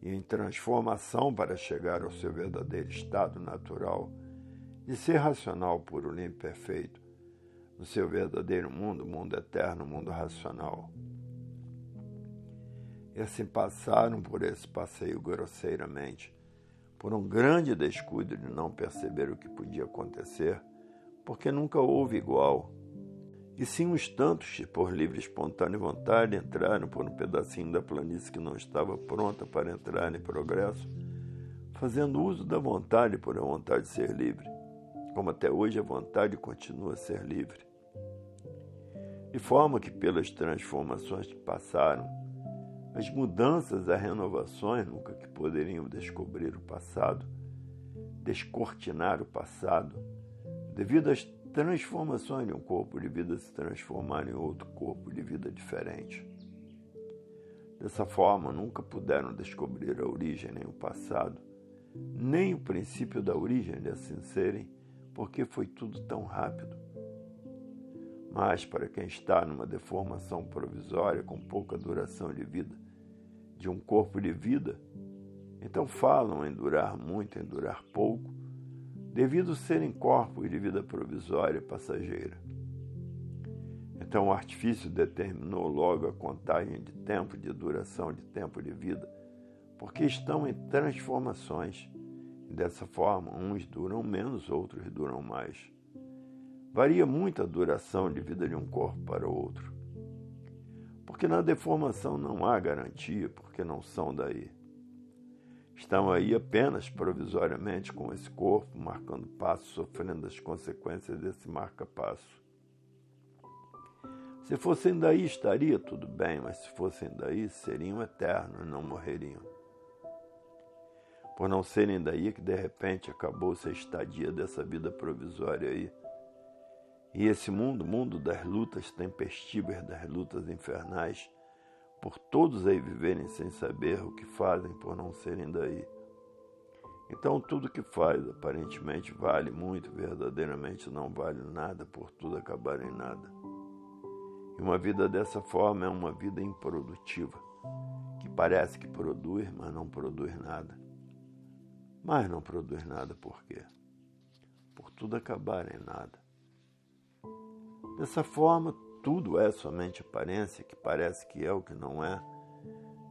e em transformação para chegar ao seu verdadeiro estado natural de ser racional, puro, limpo, perfeito, no seu verdadeiro mundo, mundo eterno, mundo racional. E assim passaram por esse passeio grosseiramente, por um grande descuido de não perceber o que podia acontecer, porque nunca houve igual e sim os tantos que, por livre espontânea vontade, entraram por um pedacinho da planície que não estava pronta para entrar em progresso, fazendo uso da vontade por a vontade de ser livre, como até hoje a vontade continua a ser livre. De forma que, pelas transformações que passaram, as mudanças, as renovações nunca que poderiam descobrir o passado, descortinar o passado, devido às transformações de um corpo de vida se transformar em outro corpo de vida diferente. Dessa forma, nunca puderam descobrir a origem nem o passado, nem o princípio da origem de assim serem, porque foi tudo tão rápido. Mas para quem está numa deformação provisória com pouca duração de vida, de um corpo de vida, então falam em durar muito, em durar pouco, devido serem corpos de vida provisória e passageira. Então o artifício determinou logo a contagem de tempo de duração de tempo de vida, porque estão em transformações. Dessa forma, uns duram menos, outros duram mais. Varia muito a duração de vida de um corpo para o outro. Porque na deformação não há garantia, porque não são daí. Estão aí apenas provisoriamente com esse corpo, marcando passo, sofrendo as consequências desse marca-passo. Se fossem daí, estaria tudo bem, mas se fossem daí, seriam eternos, não morreriam. Por não serem daí, que de repente acabou-se a estadia dessa vida provisória aí. E esse mundo, mundo das lutas tempestivas, das lutas infernais, por todos aí viverem sem saber o que fazem por não serem daí. Então tudo que faz aparentemente vale muito, verdadeiramente não vale nada, por tudo acabar em nada. E uma vida dessa forma é uma vida improdutiva, que parece que produz, mas não produz nada. Mas não produz nada por quê? Por tudo acabar em nada. Dessa forma, tudo é somente aparência, que parece que é o que não é,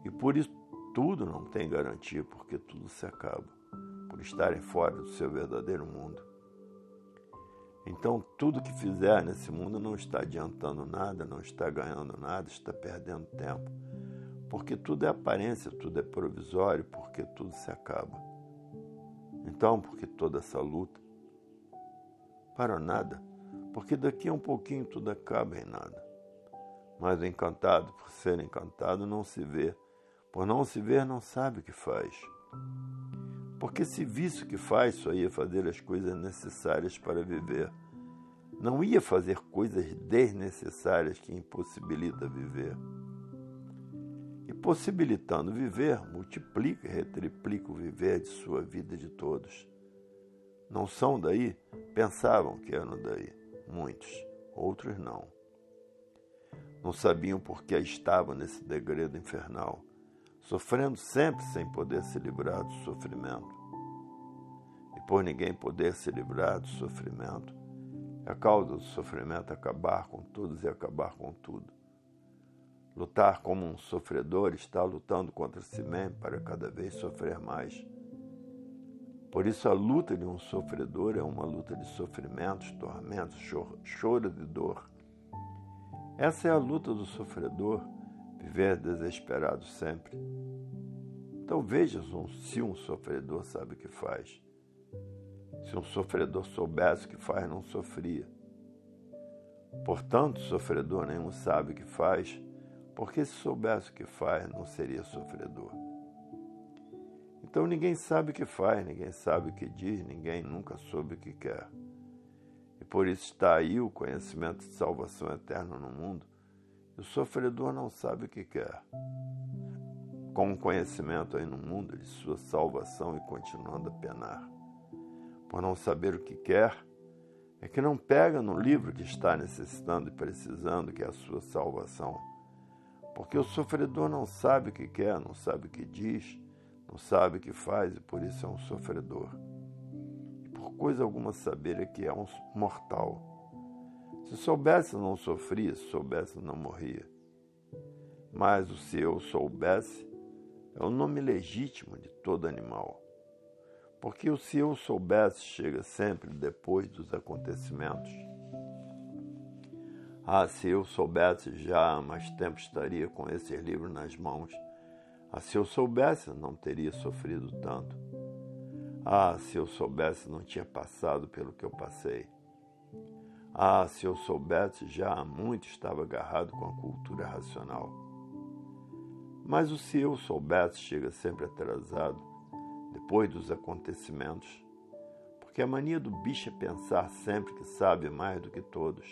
e por isso tudo não tem garantia, porque tudo se acaba por estarem fora do seu verdadeiro mundo. Então, tudo que fizer nesse mundo não está adiantando nada, não está ganhando nada, está perdendo tempo. Porque tudo é aparência, tudo é provisório, porque tudo se acaba. Então, porque toda essa luta? Para nada, porque daqui a um pouquinho tudo acaba em nada. Mas o encantado, por ser encantado, não se vê. Por não se ver, não sabe o que faz. Porque se visse o que faz, só ia fazer as coisas necessárias para viver. Não ia fazer coisas desnecessárias que impossibilita viver. E possibilitando viver, multiplica e retriplica o viver de sua vida de todos. Não são daí? Pensavam que eram daí. Muitos, outros não. Não sabiam por que estavam nesse degredo infernal sofrendo sempre sem poder se livrar do sofrimento. E por ninguém poder se livrar do sofrimento, é a causa do sofrimento acabar com todos e acabar com tudo. Lutar como um sofredor está lutando contra si mesmo para cada vez sofrer mais. Por isso, a luta de um sofredor é uma luta de sofrimentos, tormentos, choro de dor. Essa é a luta do sofredor viver desesperado sempre. Então vejas um, se um sofredor sabe o que faz. Se um sofredor soubesse o que faz, não sofria. Portanto, sofredor nenhum sabe o que faz, porque se soubesse o que faz, não seria sofredor. Então ninguém sabe o que faz, ninguém sabe o que diz, ninguém nunca soube o que quer. E por isso está aí o conhecimento de salvação eterna no mundo, o sofredor não sabe o que quer. Com o conhecimento aí no mundo de sua salvação e continuando a penar. Por não saber o que quer, é que não pega no livro que está necessitando e precisando, que é a sua salvação. Porque o sofredor não sabe o que quer, não sabe o que diz, não sabe o que faz e por isso é um sofredor. E por coisa alguma saber é que é um mortal se soubesse, não sofria, se soubesse, não morria. Mas o se eu soubesse é o nome legítimo de todo animal. Porque o se eu soubesse chega sempre depois dos acontecimentos. Ah, se eu soubesse, já há mais tempo estaria com esses livros nas mãos. Ah, se eu soubesse, não teria sofrido tanto. Ah, se eu soubesse, não tinha passado pelo que eu passei. Ah, se eu soubesse, já há muito estava agarrado com a cultura racional. Mas o se eu soubesse chega sempre atrasado, depois dos acontecimentos, porque a mania do bicho é pensar sempre que sabe mais do que todos.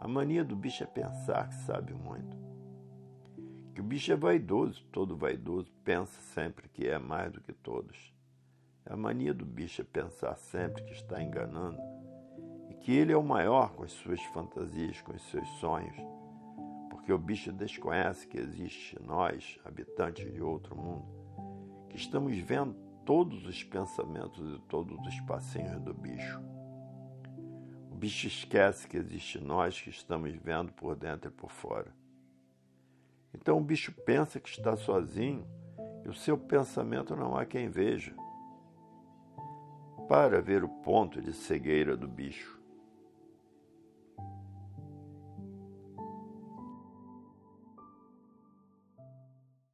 A mania do bicho é pensar que sabe muito. Que o bicho é vaidoso, todo vaidoso pensa sempre que é mais do que todos. A mania do bicho é pensar sempre que está enganando que ele é o maior com as suas fantasias, com os seus sonhos, porque o bicho desconhece que existe nós, habitantes de outro mundo, que estamos vendo todos os pensamentos e todos os passinhos do bicho. O bicho esquece que existe nós que estamos vendo por dentro e por fora. Então o bicho pensa que está sozinho e o seu pensamento não há quem veja. Para ver o ponto de cegueira do bicho.